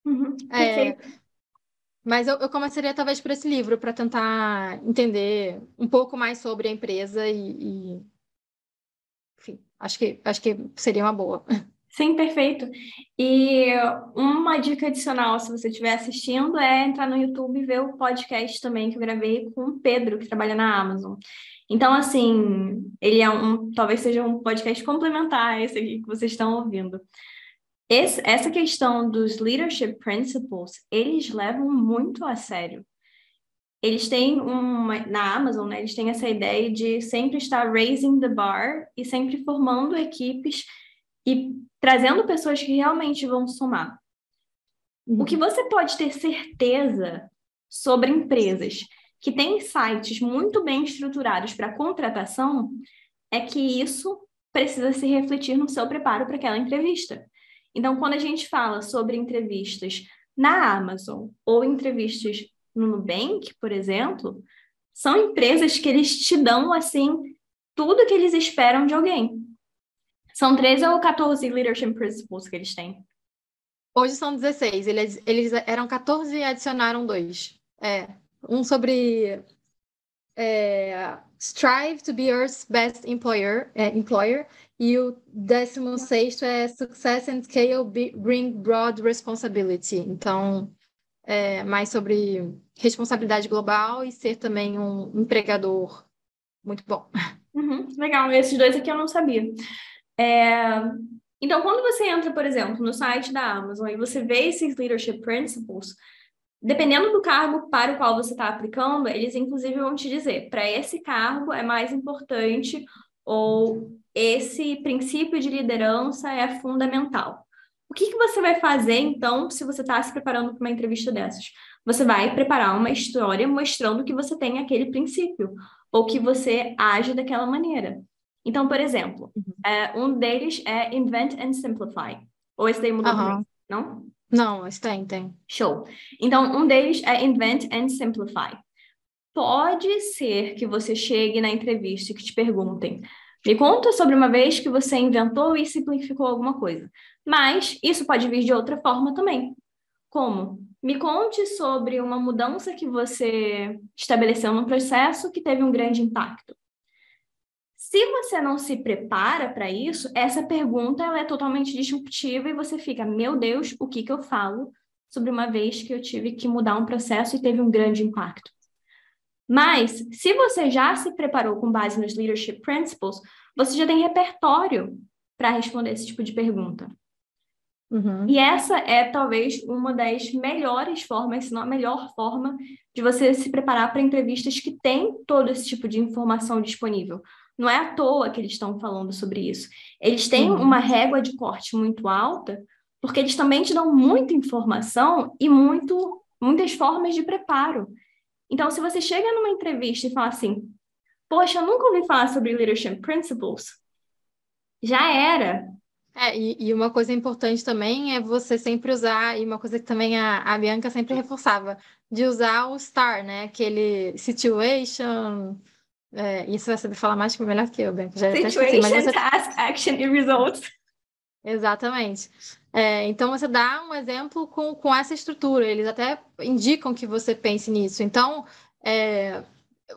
Uhum, é, mas eu, eu começaria talvez por esse livro, para tentar entender um pouco mais sobre a empresa e, e acho que, acho que seria uma boa. Sim, perfeito. E uma dica adicional, se você estiver assistindo, é entrar no YouTube e ver o podcast também que eu gravei com o Pedro, que trabalha na Amazon. Então, assim, ele é um, talvez seja um podcast complementar a esse aqui que vocês estão ouvindo. Esse, essa questão dos leadership principles, eles levam muito a sério eles têm uma, na Amazon, né, eles têm essa ideia de sempre estar raising the bar e sempre formando equipes e trazendo pessoas que realmente vão somar. Uhum. O que você pode ter certeza sobre empresas que têm sites muito bem estruturados para contratação é que isso precisa se refletir no seu preparo para aquela entrevista. Então, quando a gente fala sobre entrevistas na Amazon ou entrevistas no Nubank, por exemplo, são empresas que eles te dão, assim, tudo que eles esperam de alguém. São 13 ou 14 leadership principles que eles têm. Hoje são 16. Eles, eles eram 14 e adicionaram dois. É, um sobre é, strive to be Earth's best employer, é, employer e o 16 é success and scale bring broad responsibility. Então, é mais sobre responsabilidade global e ser também um empregador muito bom. Uhum, legal, esses dois aqui eu não sabia. É... Então, quando você entra, por exemplo, no site da Amazon e você vê esses leadership principles, dependendo do cargo para o qual você está aplicando, eles inclusive vão te dizer, para esse cargo é mais importante ou esse princípio de liderança é fundamental. O que, que você vai fazer, então, se você está se preparando para uma entrevista dessas? Você vai preparar uma história mostrando que você tem aquele princípio, ou que você age daquela maneira. Então, por exemplo, uhum. é, um deles é Invent and Simplify. Ou esse daí mudou uhum. também, não? Não, esse tem, tem. Show. Então, um deles é Invent and Simplify. Pode ser que você chegue na entrevista e que te perguntem, me conta sobre uma vez que você inventou e simplificou alguma coisa. Mas isso pode vir de outra forma também. Como? Me conte sobre uma mudança que você estabeleceu no processo que teve um grande impacto. Se você não se prepara para isso, essa pergunta ela é totalmente disruptiva e você fica, meu Deus, o que, que eu falo sobre uma vez que eu tive que mudar um processo e teve um grande impacto. Mas, se você já se preparou com base nos Leadership Principles, você já tem repertório para responder esse tipo de pergunta. Uhum. E essa é talvez uma das melhores formas, se não a melhor forma, de você se preparar para entrevistas que têm todo esse tipo de informação disponível. Não é à toa que eles estão falando sobre isso. Eles têm uhum. uma régua de corte muito alta, porque eles também te dão muita informação e muito, muitas formas de preparo. Então, se você chega numa entrevista e fala assim, poxa, eu nunca ouvi falar sobre leadership principles, já era. É, e, e, uma coisa importante também é você sempre usar, e uma coisa que também a, a Bianca sempre reforçava, de usar o STAR, né? Aquele situation. É, isso você saber falar mais que melhor que eu, Bianca. Já situation, você... task, action e results. Exatamente. É, então, você dá um exemplo com, com essa estrutura, eles até indicam que você pense nisso. Então, é,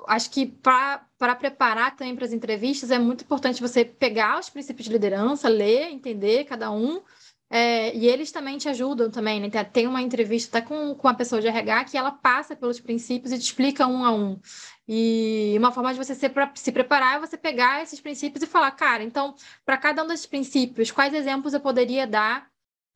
acho que para preparar também para as entrevistas, é muito importante você pegar os princípios de liderança, ler, entender cada um, é, e eles também te ajudam também, né? Tem uma entrevista até com, com a pessoa de RH que ela passa pelos princípios e te explica um a um. E uma forma de você se, se preparar é você pegar esses princípios e falar, cara, então, para cada um desses princípios, quais exemplos eu poderia dar?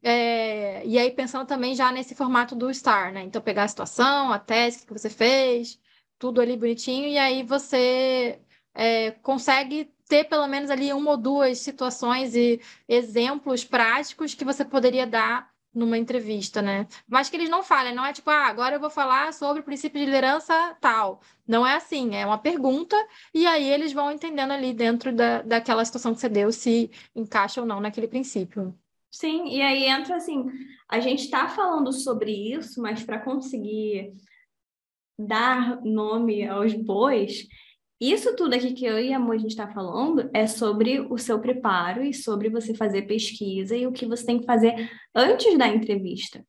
É, e aí, pensando também já nesse formato do STAR, né? Então, pegar a situação, a tese que você fez, tudo ali bonitinho, e aí você é, consegue ter pelo menos ali uma ou duas situações e exemplos práticos que você poderia dar numa entrevista, né? Mas que eles não falem, não é tipo, ah, agora eu vou falar sobre o princípio de liderança tal. Não é assim, é uma pergunta, e aí eles vão entendendo ali dentro da, daquela situação que você deu se encaixa ou não naquele princípio. Sim, e aí entra assim, a gente está falando sobre isso, mas para conseguir dar nome aos bois, isso tudo aqui que eu e a Mo a gente está falando é sobre o seu preparo e sobre você fazer pesquisa e o que você tem que fazer antes da entrevista.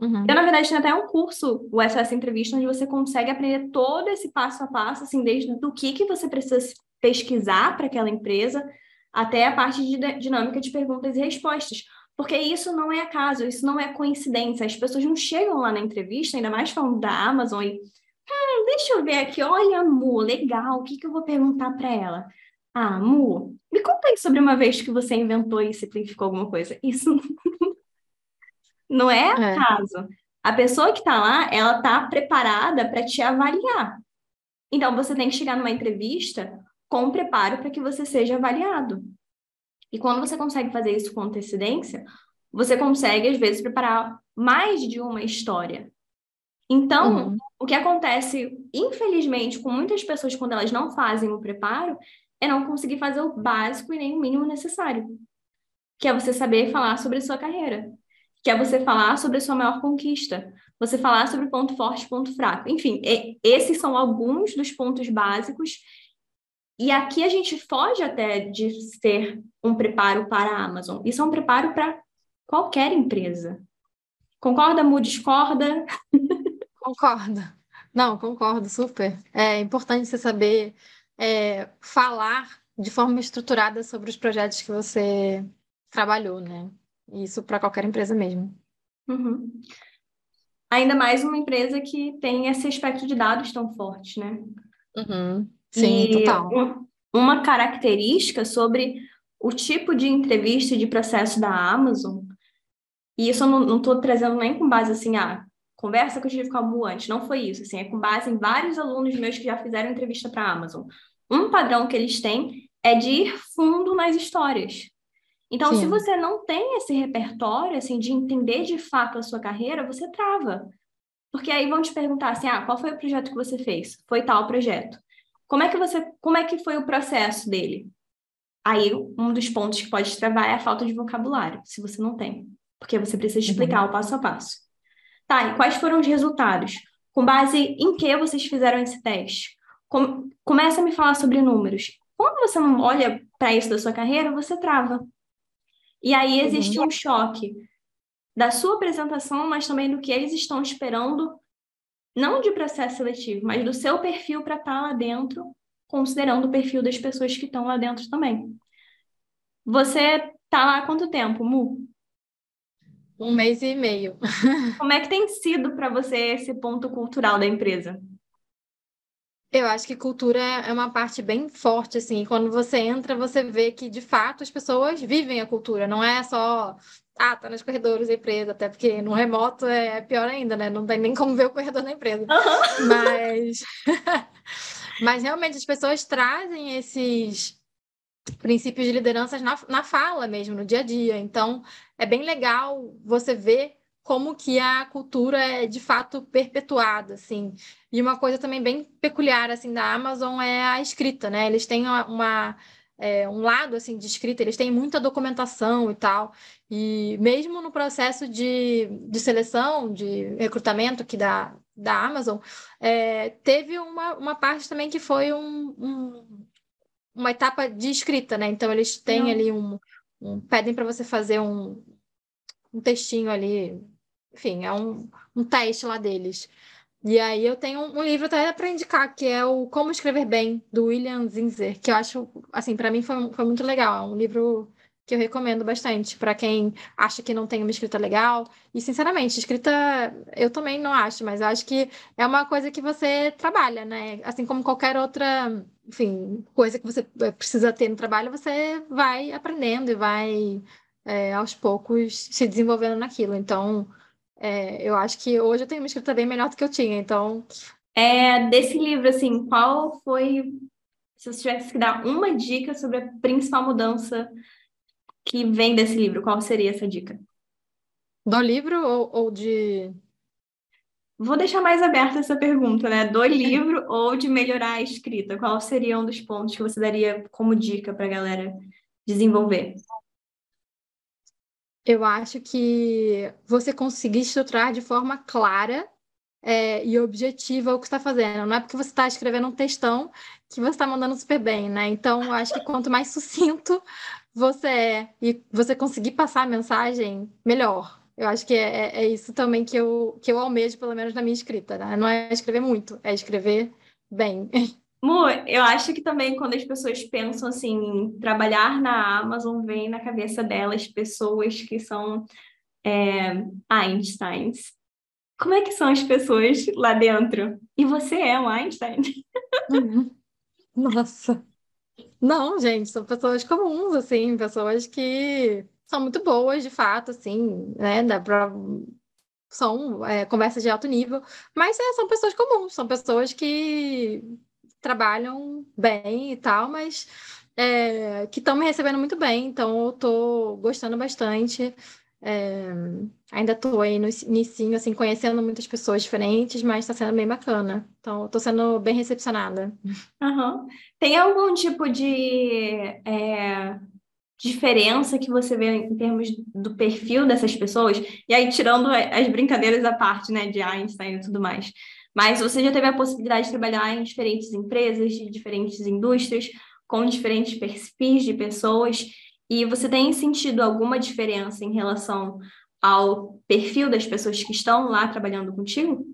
Uhum. Eu, na verdade, tenho até um curso, o SOS Entrevista, onde você consegue aprender todo esse passo a passo, assim, desde do que, que você precisa pesquisar para aquela empresa até a parte de dinâmica de perguntas e respostas. Porque isso não é acaso, isso não é coincidência. As pessoas não chegam lá na entrevista, ainda mais falando da Amazon e hum, deixa eu ver aqui, olha, Mu, legal, o que, que eu vou perguntar para ela? Ah, Mu, me conta aí sobre uma vez que você inventou e simplificou alguma coisa. Isso não é, é. acaso. A pessoa que está lá, ela está preparada para te avaliar. Então, você tem que chegar numa entrevista com preparo para que você seja avaliado. E quando você consegue fazer isso com antecedência, você consegue, às vezes, preparar mais de uma história. Então, uhum. o que acontece, infelizmente, com muitas pessoas quando elas não fazem o preparo, é não conseguir fazer o básico e nem o mínimo necessário. Que é você saber falar sobre a sua carreira. Que é você falar sobre a sua maior conquista. Você falar sobre ponto forte, ponto fraco. Enfim, esses são alguns dos pontos básicos. E aqui a gente foge até de ser um preparo para a Amazon. Isso é um preparo para qualquer empresa. Concorda, Mu? Discorda? Concordo. Não, concordo, super. É importante você saber é, falar de forma estruturada sobre os projetos que você trabalhou, né? Isso para qualquer empresa mesmo. Uhum. Ainda mais uma empresa que tem esse aspecto de dados tão forte, né? Uhum. Sim, e total. Uma característica sobre o tipo de entrevista e de processo da Amazon, e isso eu não estou trazendo nem com base assim, ah, conversa que eu tive com a Mu antes, não foi isso, assim, é com base em vários alunos meus que já fizeram entrevista para a Amazon. Um padrão que eles têm é de ir fundo nas histórias. Então, Sim. se você não tem esse repertório, assim, de entender de fato a sua carreira, você trava. Porque aí vão te perguntar assim, ah, qual foi o projeto que você fez? Foi tal projeto. Como é que você, como é que foi o processo dele? Aí, um dos pontos que pode travar é a falta de vocabulário, se você não tem. Porque você precisa explicar uhum. o passo a passo. Tá, e quais foram os resultados? Com base em que vocês fizeram esse teste? Com, começa a me falar sobre números. Quando você não olha para isso da sua carreira, você trava. E aí existe uhum. um choque da sua apresentação, mas também do que eles estão esperando, não de processo seletivo, mas do seu perfil para estar tá lá dentro, considerando o perfil das pessoas que estão lá dentro também. Você tá lá há quanto tempo, Mu? um mês e meio. Como é que tem sido para você esse ponto cultural da empresa? Eu acho que cultura é uma parte bem forte, assim. Quando você entra, você vê que, de fato, as pessoas vivem a cultura. Não é só, ah, tá nos corredores da empresa, até porque no remoto é pior ainda, né? Não tem nem como ver o corredor da empresa. Uhum. Mas... Mas, realmente, as pessoas trazem esses princípios de liderança na, na fala mesmo, no dia a dia. Então, é bem legal você ver como que a cultura é de fato perpetuada, assim. E uma coisa também bem peculiar, assim, da Amazon é a escrita, né? Eles têm uma, é, um lado, assim, de escrita, eles têm muita documentação e tal. E mesmo no processo de, de seleção, de recrutamento aqui da, da Amazon, é, teve uma, uma parte também que foi um, um uma etapa de escrita, né? Então eles têm Não. ali um, um pedem para você fazer um, um textinho ali, enfim, é um, um teste lá deles. E aí eu tenho um, livro até para indicar, que é o Como Escrever Bem, do William Zinzer, que eu acho, assim, para mim foi, foi muito legal. É um livro que eu recomendo bastante para quem acha que não tem uma escrita legal. E, sinceramente, escrita eu também não acho, mas eu acho que é uma coisa que você trabalha, né? Assim como qualquer outra, enfim, coisa que você precisa ter no trabalho, você vai aprendendo e vai, é, aos poucos, se desenvolvendo naquilo. Então, é, eu acho que hoje eu tenho uma escrita bem melhor do que eu tinha, então... É, desse livro, assim, qual foi... Se você tivesse que dar uma dica sobre a principal mudança que vem desse livro? Qual seria essa dica? Do livro ou, ou de. Vou deixar mais aberta essa pergunta, né? Do livro ou de melhorar a escrita? Qual seria um dos pontos que você daria como dica para a galera desenvolver? Eu acho que você conseguir estruturar de forma clara é, e objetiva o que está fazendo. Não é porque você está escrevendo um textão que você está mandando super bem, né? Então, eu acho que quanto mais sucinto você é e você conseguir passar a mensagem, melhor. Eu acho que é, é, é isso também que eu, que eu almejo, pelo menos na minha escrita, né? Não é escrever muito, é escrever bem. Mu, eu acho que também quando as pessoas pensam assim em trabalhar na Amazon, vem na cabeça delas pessoas que são é, Einsteins. Como é que são as pessoas lá dentro? E você é um Einstein? Uhum. Nossa. Não, gente, são pessoas comuns, assim, pessoas que são muito boas, de fato, assim, né? Dá pra... São é, conversas de alto nível, mas é, são pessoas comuns, são pessoas que trabalham bem e tal, mas é, que estão me recebendo muito bem, então eu tô gostando bastante. É, ainda estou aí no início, assim, conhecendo muitas pessoas diferentes, mas está sendo bem bacana. Então, estou sendo bem recepcionada. Uhum. Tem algum tipo de é, diferença que você vê em termos do perfil dessas pessoas? E aí, tirando as brincadeiras à parte, né, de Einstein e tudo mais. Mas você já teve a possibilidade de trabalhar em diferentes empresas, de diferentes indústrias, com diferentes perfis de pessoas. E você tem sentido alguma diferença em relação ao perfil das pessoas que estão lá trabalhando contigo?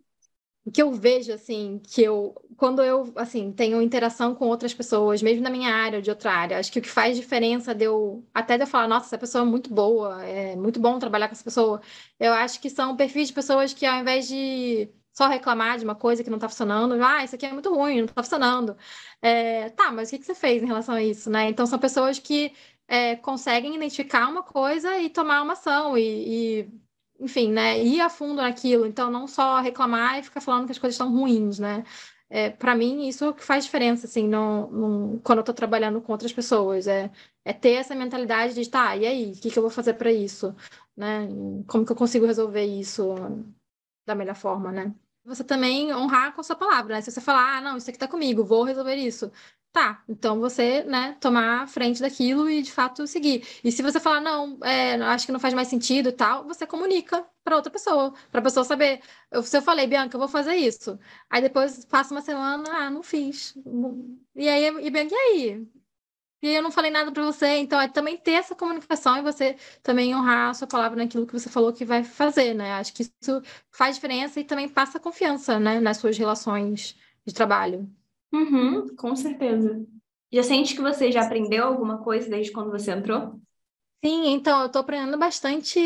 O que eu vejo, assim, que eu, quando eu, assim, tenho interação com outras pessoas, mesmo na minha área ou de outra área, acho que o que faz diferença de eu, até de eu falar, nossa, essa pessoa é muito boa, é muito bom trabalhar com essa pessoa, eu acho que são perfis de pessoas que ao invés de só reclamar de uma coisa que não está funcionando, ah, isso aqui é muito ruim, não está funcionando. É, tá, mas o que, que você fez em relação a isso, né? Então, são pessoas que é, conseguem identificar uma coisa e tomar uma ação e, e, enfim, né, ir a fundo naquilo. Então, não só reclamar e ficar falando que as coisas estão ruins, né? É, para mim, isso é que faz diferença, assim, no, quando eu estou trabalhando com outras pessoas. É, é ter essa mentalidade de, tá, e aí, o que, que eu vou fazer para isso? Né? Como que eu consigo resolver isso da melhor forma, né? Você também honrar com a sua palavra, né? Se você falar, ah, não, isso aqui tá comigo, vou resolver isso. Tá, então você, né, tomar frente daquilo e de fato seguir. E se você falar, não, é, acho que não faz mais sentido e tal, você comunica para outra pessoa, para a pessoa saber. Eu, se eu falei, Bianca, eu vou fazer isso. Aí depois passa uma semana, ah, não fiz. E aí, e Bianca, e aí? E aí eu não falei nada para você, então é também ter essa comunicação e você também honrar a sua palavra naquilo que você falou que vai fazer, né? Acho que isso faz diferença e também passa confiança, né, nas suas relações de trabalho. Uhum, com certeza. Já sente que você já aprendeu alguma coisa desde quando você entrou? Sim, então eu estou aprendendo bastante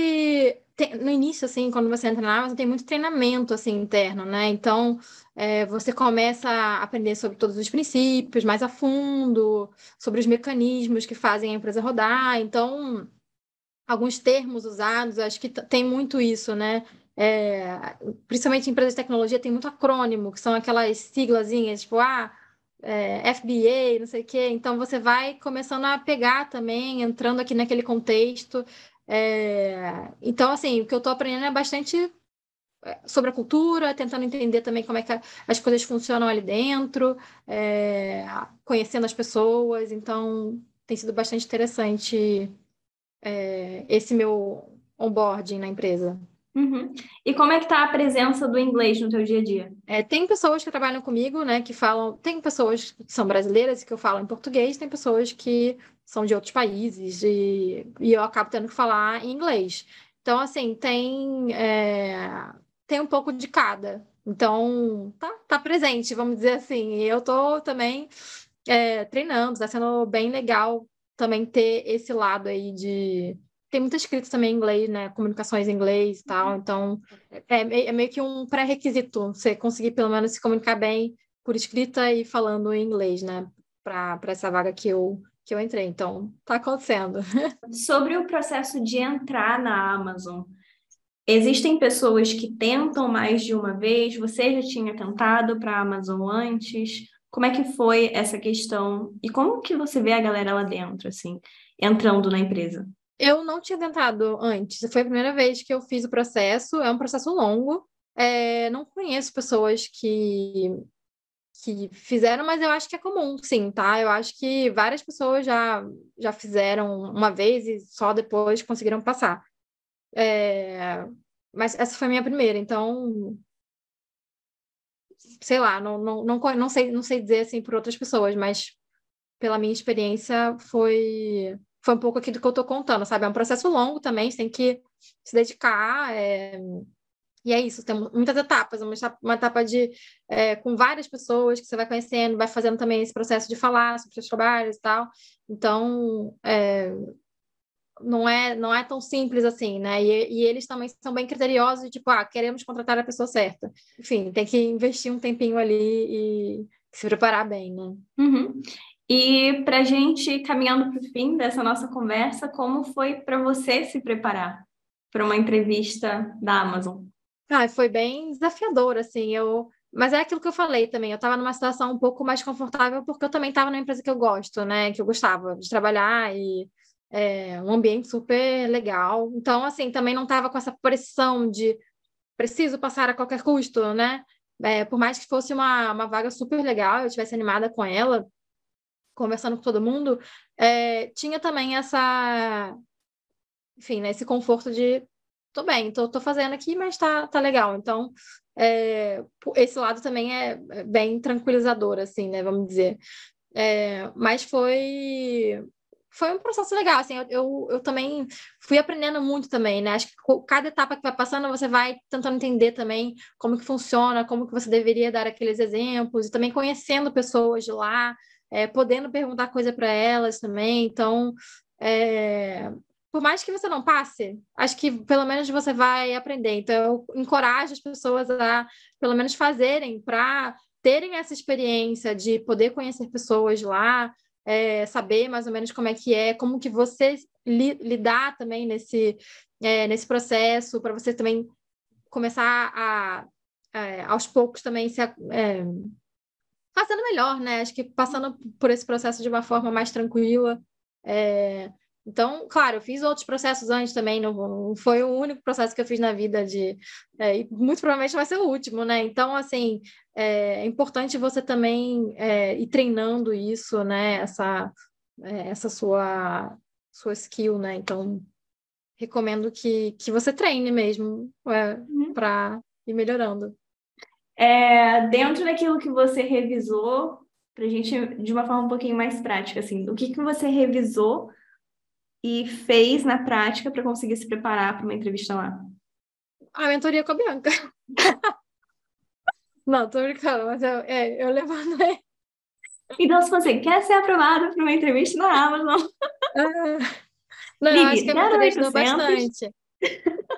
tem, no início, assim, quando você entra na Amazon, tem muito treinamento, assim, interno, né? Então, é, você começa a aprender sobre todos os princípios, mais a fundo, sobre os mecanismos que fazem a empresa rodar. Então, alguns termos usados, acho que tem muito isso, né? É, principalmente em empresas de tecnologia, tem muito acrônimo, que são aquelas siglazinhas, tipo, ah, é, FBA, não sei o quê. Então, você vai começando a pegar também, entrando aqui naquele contexto. É... Então, assim, o que eu estou aprendendo é bastante é, sobre a cultura, tentando entender também como é que as coisas funcionam ali dentro, é... conhecendo as pessoas. Então, tem sido bastante interessante é... esse meu onboarding na empresa. Uhum. E como é que está a presença do inglês no teu dia a dia? É, tem pessoas que trabalham comigo, né, que falam, tem pessoas que são brasileiras e que eu falo em português, tem pessoas que são de outros países e, e eu acabo tendo que falar em inglês. Então, assim, tem, é, tem um pouco de cada. Então, tá, tá presente, vamos dizer assim. E eu tô também é, treinando, está sendo bem legal também ter esse lado aí de. Tem muita escrita também em inglês, né? Comunicações em inglês e tal. Então, é, é meio que um pré-requisito você conseguir pelo menos se comunicar bem por escrita e falando em inglês, né? Para essa vaga que eu que eu entrei. Então, está acontecendo. Sobre o processo de entrar na Amazon, existem pessoas que tentam mais de uma vez? Você já tinha tentado para a Amazon antes? Como é que foi essa questão? E como que você vê a galera lá dentro, assim, entrando na empresa? Eu não tinha tentado antes. Foi a primeira vez que eu fiz o processo. É um processo longo. É, não conheço pessoas que que fizeram, mas eu acho que é comum, sim, tá? Eu acho que várias pessoas já, já fizeram uma vez e só depois conseguiram passar. É... Mas essa foi a minha primeira, então. Sei lá, não, não, não, não, sei, não sei dizer assim por outras pessoas, mas pela minha experiência foi, foi um pouco aqui do que eu tô contando, sabe? É um processo longo também, você tem que se dedicar. É e é isso, tem muitas etapas, uma etapa, uma etapa de é, com várias pessoas que você vai conhecendo, vai fazendo também esse processo de falar sobre seus trabalhos e tal. Então, é, não é não é tão simples assim, né? E, e, eles também são bem criteriosos, tipo, ah, queremos contratar a pessoa certa. Enfim, tem que investir um tempinho ali e se preparar bem, né? Uhum. E para gente caminhando para o fim dessa nossa conversa, como foi para você se preparar para uma entrevista da Amazon? Ah, foi bem desafiador, assim, eu... Mas é aquilo que eu falei também, eu estava numa situação um pouco mais confortável porque eu também estava numa empresa que eu gosto, né, que eu gostava de trabalhar e é, um ambiente super legal. Então, assim, também não estava com essa pressão de preciso passar a qualquer custo, né? É, por mais que fosse uma, uma vaga super legal, eu estivesse animada com ela, conversando com todo mundo, é, tinha também essa, enfim, né, esse conforto de tô bem, tô, tô fazendo aqui, mas tá, tá legal. Então, é, esse lado também é, é bem tranquilizador, assim, né? Vamos dizer. É, mas foi foi um processo legal, assim, eu, eu, eu, também fui aprendendo muito também, né, acho que cada etapa que vai passando você vai tentando entender também como que funciona, como que você deveria dar aqueles exemplos, e também conhecendo pessoas de lá, é, podendo perguntar coisa para elas também, então é, por mais que você não passe, acho que pelo menos você vai aprender. Então, eu encorajo as pessoas a, pelo menos, fazerem para terem essa experiência de poder conhecer pessoas lá, é, saber mais ou menos como é que é, como que você li, lidar também nesse, é, nesse processo, para você também começar a, é, aos poucos também se é, fazendo melhor, né? Acho que passando por esse processo de uma forma mais tranquila. É, então, claro, eu fiz outros processos antes também, não foi o único processo que eu fiz na vida de, é, e muito provavelmente vai ser o último, né? Então, assim, é, é importante você também é, ir treinando isso, né? Essa, é, essa sua, sua skill, né? Então, recomendo que, que você treine mesmo é, uhum. para ir melhorando. É, dentro daquilo que você revisou, para a gente, de uma forma um pouquinho mais prática, assim, o que, que você revisou e fez na prática para conseguir se preparar para uma entrevista lá? A mentoria com a Bianca. Não, tô brincando, mas eu, é, eu levantei. Então, se você quer ser aprovado para uma entrevista na Amazon. Ah, não, eu acho que a mentoria ajudou bastante.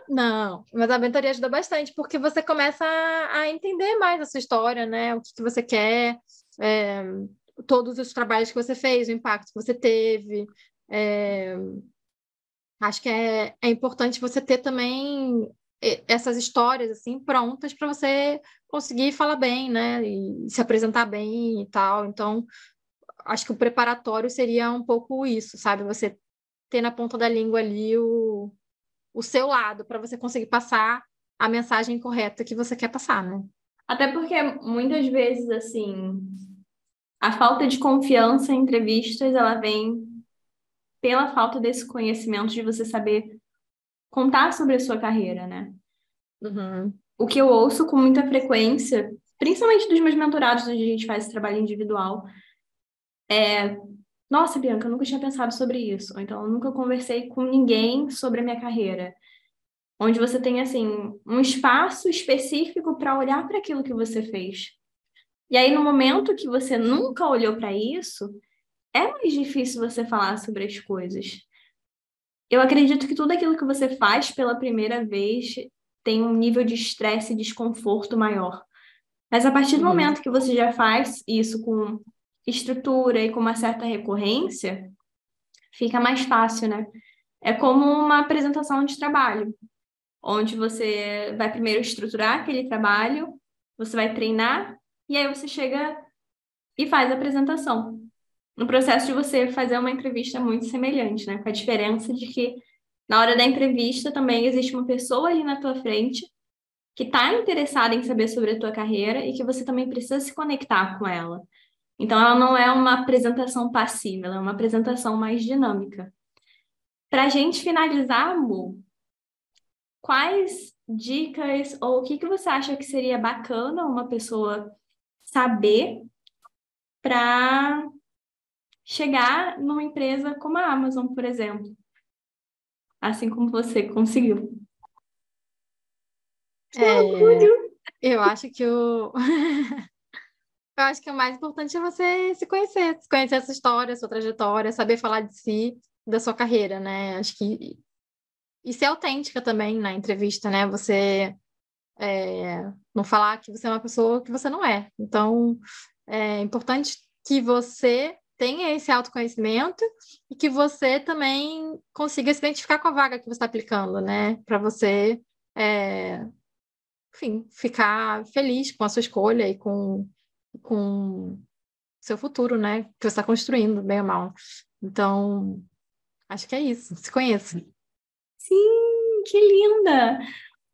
Não, mas a mentoria ajuda bastante, porque você começa a, a entender mais a sua história, né? O que, que você quer, é, todos os trabalhos que você fez, o impacto que você teve. É, acho que é, é importante você ter também essas histórias assim prontas para você conseguir falar bem, né? E se apresentar bem e tal. Então, acho que o preparatório seria um pouco isso, sabe? Você ter na ponta da língua ali o, o seu lado para você conseguir passar a mensagem correta que você quer passar, né? Até porque muitas vezes assim, a falta de confiança em entrevistas, ela vem pela falta desse conhecimento de você saber contar sobre a sua carreira, né? Uhum. O que eu ouço com muita frequência, principalmente dos meus mentorados, onde a gente faz esse trabalho individual, é: Nossa, Bianca, eu nunca tinha pensado sobre isso. Ou então, eu nunca conversei com ninguém sobre a minha carreira. Onde você tem, assim, um espaço específico para olhar para aquilo que você fez. E aí, no momento que você nunca olhou para isso, é mais difícil você falar sobre as coisas. Eu acredito que tudo aquilo que você faz pela primeira vez tem um nível de estresse e desconforto maior. Mas a partir do uhum. momento que você já faz isso com estrutura e com uma certa recorrência, fica mais fácil, né? É como uma apresentação de trabalho, onde você vai primeiro estruturar aquele trabalho, você vai treinar, e aí você chega e faz a apresentação no processo de você fazer uma entrevista muito semelhante, né? Com a diferença de que na hora da entrevista também existe uma pessoa ali na tua frente que está interessada em saber sobre a tua carreira e que você também precisa se conectar com ela. Então, ela não é uma apresentação passiva, ela é uma apresentação mais dinâmica. Para a gente finalizar, Mu, quais dicas ou o que, que você acha que seria bacana uma pessoa saber para chegar numa empresa como a Amazon, por exemplo. Assim como você conseguiu. É, eu acho que o. eu acho que o mais importante é você se conhecer, se conhecer essa história, sua trajetória, saber falar de si, da sua carreira, né? Acho que. E ser autêntica também na entrevista, né? Você é, não falar que você é uma pessoa que você não é. Então, é importante que você tenha esse autoconhecimento e que você também consiga se identificar com a vaga que você está aplicando, né? Para você, é, enfim, ficar feliz com a sua escolha e com, com seu futuro, né? Que você está construindo, bem ou mal. Então, acho que é isso. Se conheça. Sim, que linda!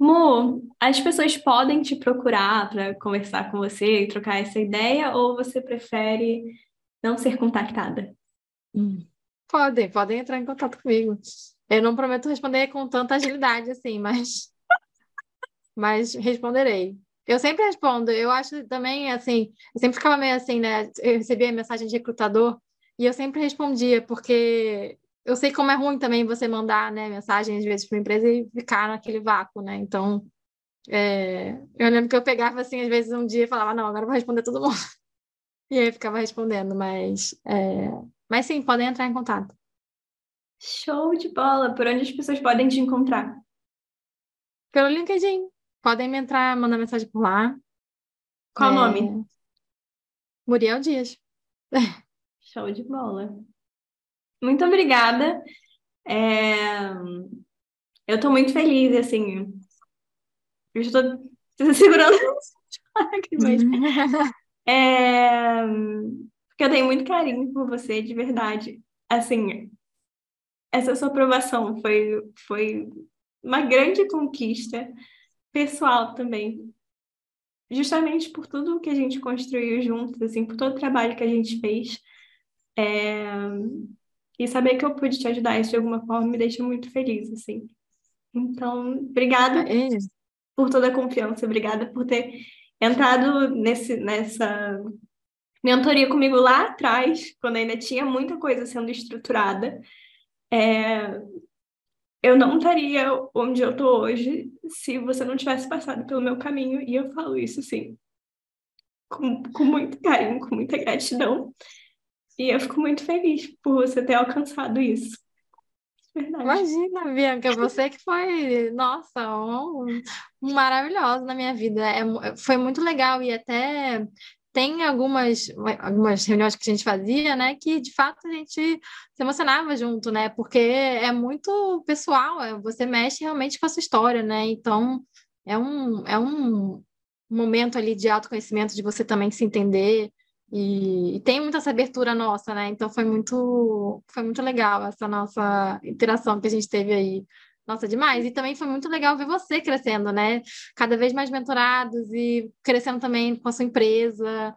Mo, as pessoas podem te procurar para conversar com você e trocar essa ideia, ou você prefere não ser contactada? Hum. Podem, podem entrar em contato comigo. Eu não prometo responder com tanta agilidade assim, mas, mas responderei. Eu sempre respondo. Eu acho também, assim, eu sempre ficava meio assim, né? Eu recebia mensagem de recrutador e eu sempre respondia, porque eu sei como é ruim também você mandar, né, mensagem às vezes para empresa e ficar naquele vácuo, né? Então, é... eu lembro que eu pegava assim, às vezes um dia e falava, não, agora eu vou responder todo mundo. E aí ficava respondendo, mas, é... mas sim, podem entrar em contato. Show de bola! Por onde as pessoas podem te encontrar? Pelo LinkedIn. Podem me entrar, mandar mensagem por lá. Qual o é... nome? Muriel Dias. Show de bola. Muito obrigada. É... Eu estou muito feliz, assim. Eu estou segurando lágrimas. É... Porque eu tenho muito carinho por você, de verdade. Assim, essa sua aprovação foi, foi uma grande conquista pessoal também. Justamente por tudo que a gente construiu juntos, assim, por todo o trabalho que a gente fez. É... E saber que eu pude te ajudar isso de alguma forma me deixa muito feliz, assim. Então, obrigada é. por toda a confiança, obrigada por ter entrado nesse, nessa mentoria comigo lá atrás, quando ainda tinha muita coisa sendo estruturada. É, eu não estaria onde eu estou hoje se você não tivesse passado pelo meu caminho, e eu falo isso, sim, com, com muito carinho, com muita gratidão. E eu fico muito feliz por você ter alcançado isso. Imagina, Bianca, você que foi, nossa, um, um maravilhoso na minha vida. É, foi muito legal e até tem algumas, algumas reuniões que a gente fazia, né, que de fato a gente se emocionava junto, né, porque é muito pessoal, é, você mexe realmente com a sua história, né, então é um, é um momento ali de autoconhecimento, de você também se entender, e, e, tem muita essa abertura nossa, né? Então foi muito, foi muito legal essa nossa interação que a gente teve aí. Nossa, demais. E também foi muito legal ver você crescendo, né? Cada vez mais mentorados e crescendo também com a sua empresa.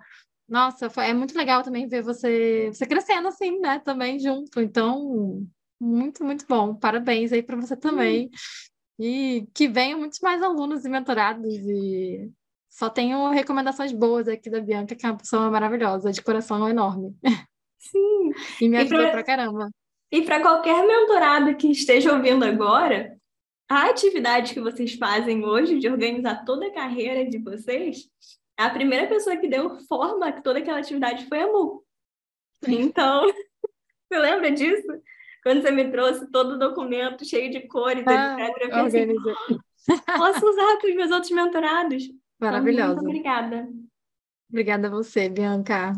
Nossa, foi, é muito legal também ver você, você crescendo assim, né? Também junto. Então, muito, muito bom. Parabéns aí para você também. E que venham muitos mais alunos e mentorados e só tenho recomendações boas aqui da Bianca, que é uma pessoa maravilhosa, de coração enorme. Sim. e me ajudou pra... pra caramba. E para qualquer mentorado que esteja ouvindo agora, a atividade que vocês fazem hoje de organizar toda a carreira de vocês, a primeira pessoa que deu forma a toda aquela atividade foi a Mu. Então, você lembra disso? Quando você me trouxe todo o documento cheio de cores, ah, etc. Eu pensei, oh, posso usar para os meus outros mentorados? Maravilhosa. Muito obrigada. Obrigada a você, Bianca.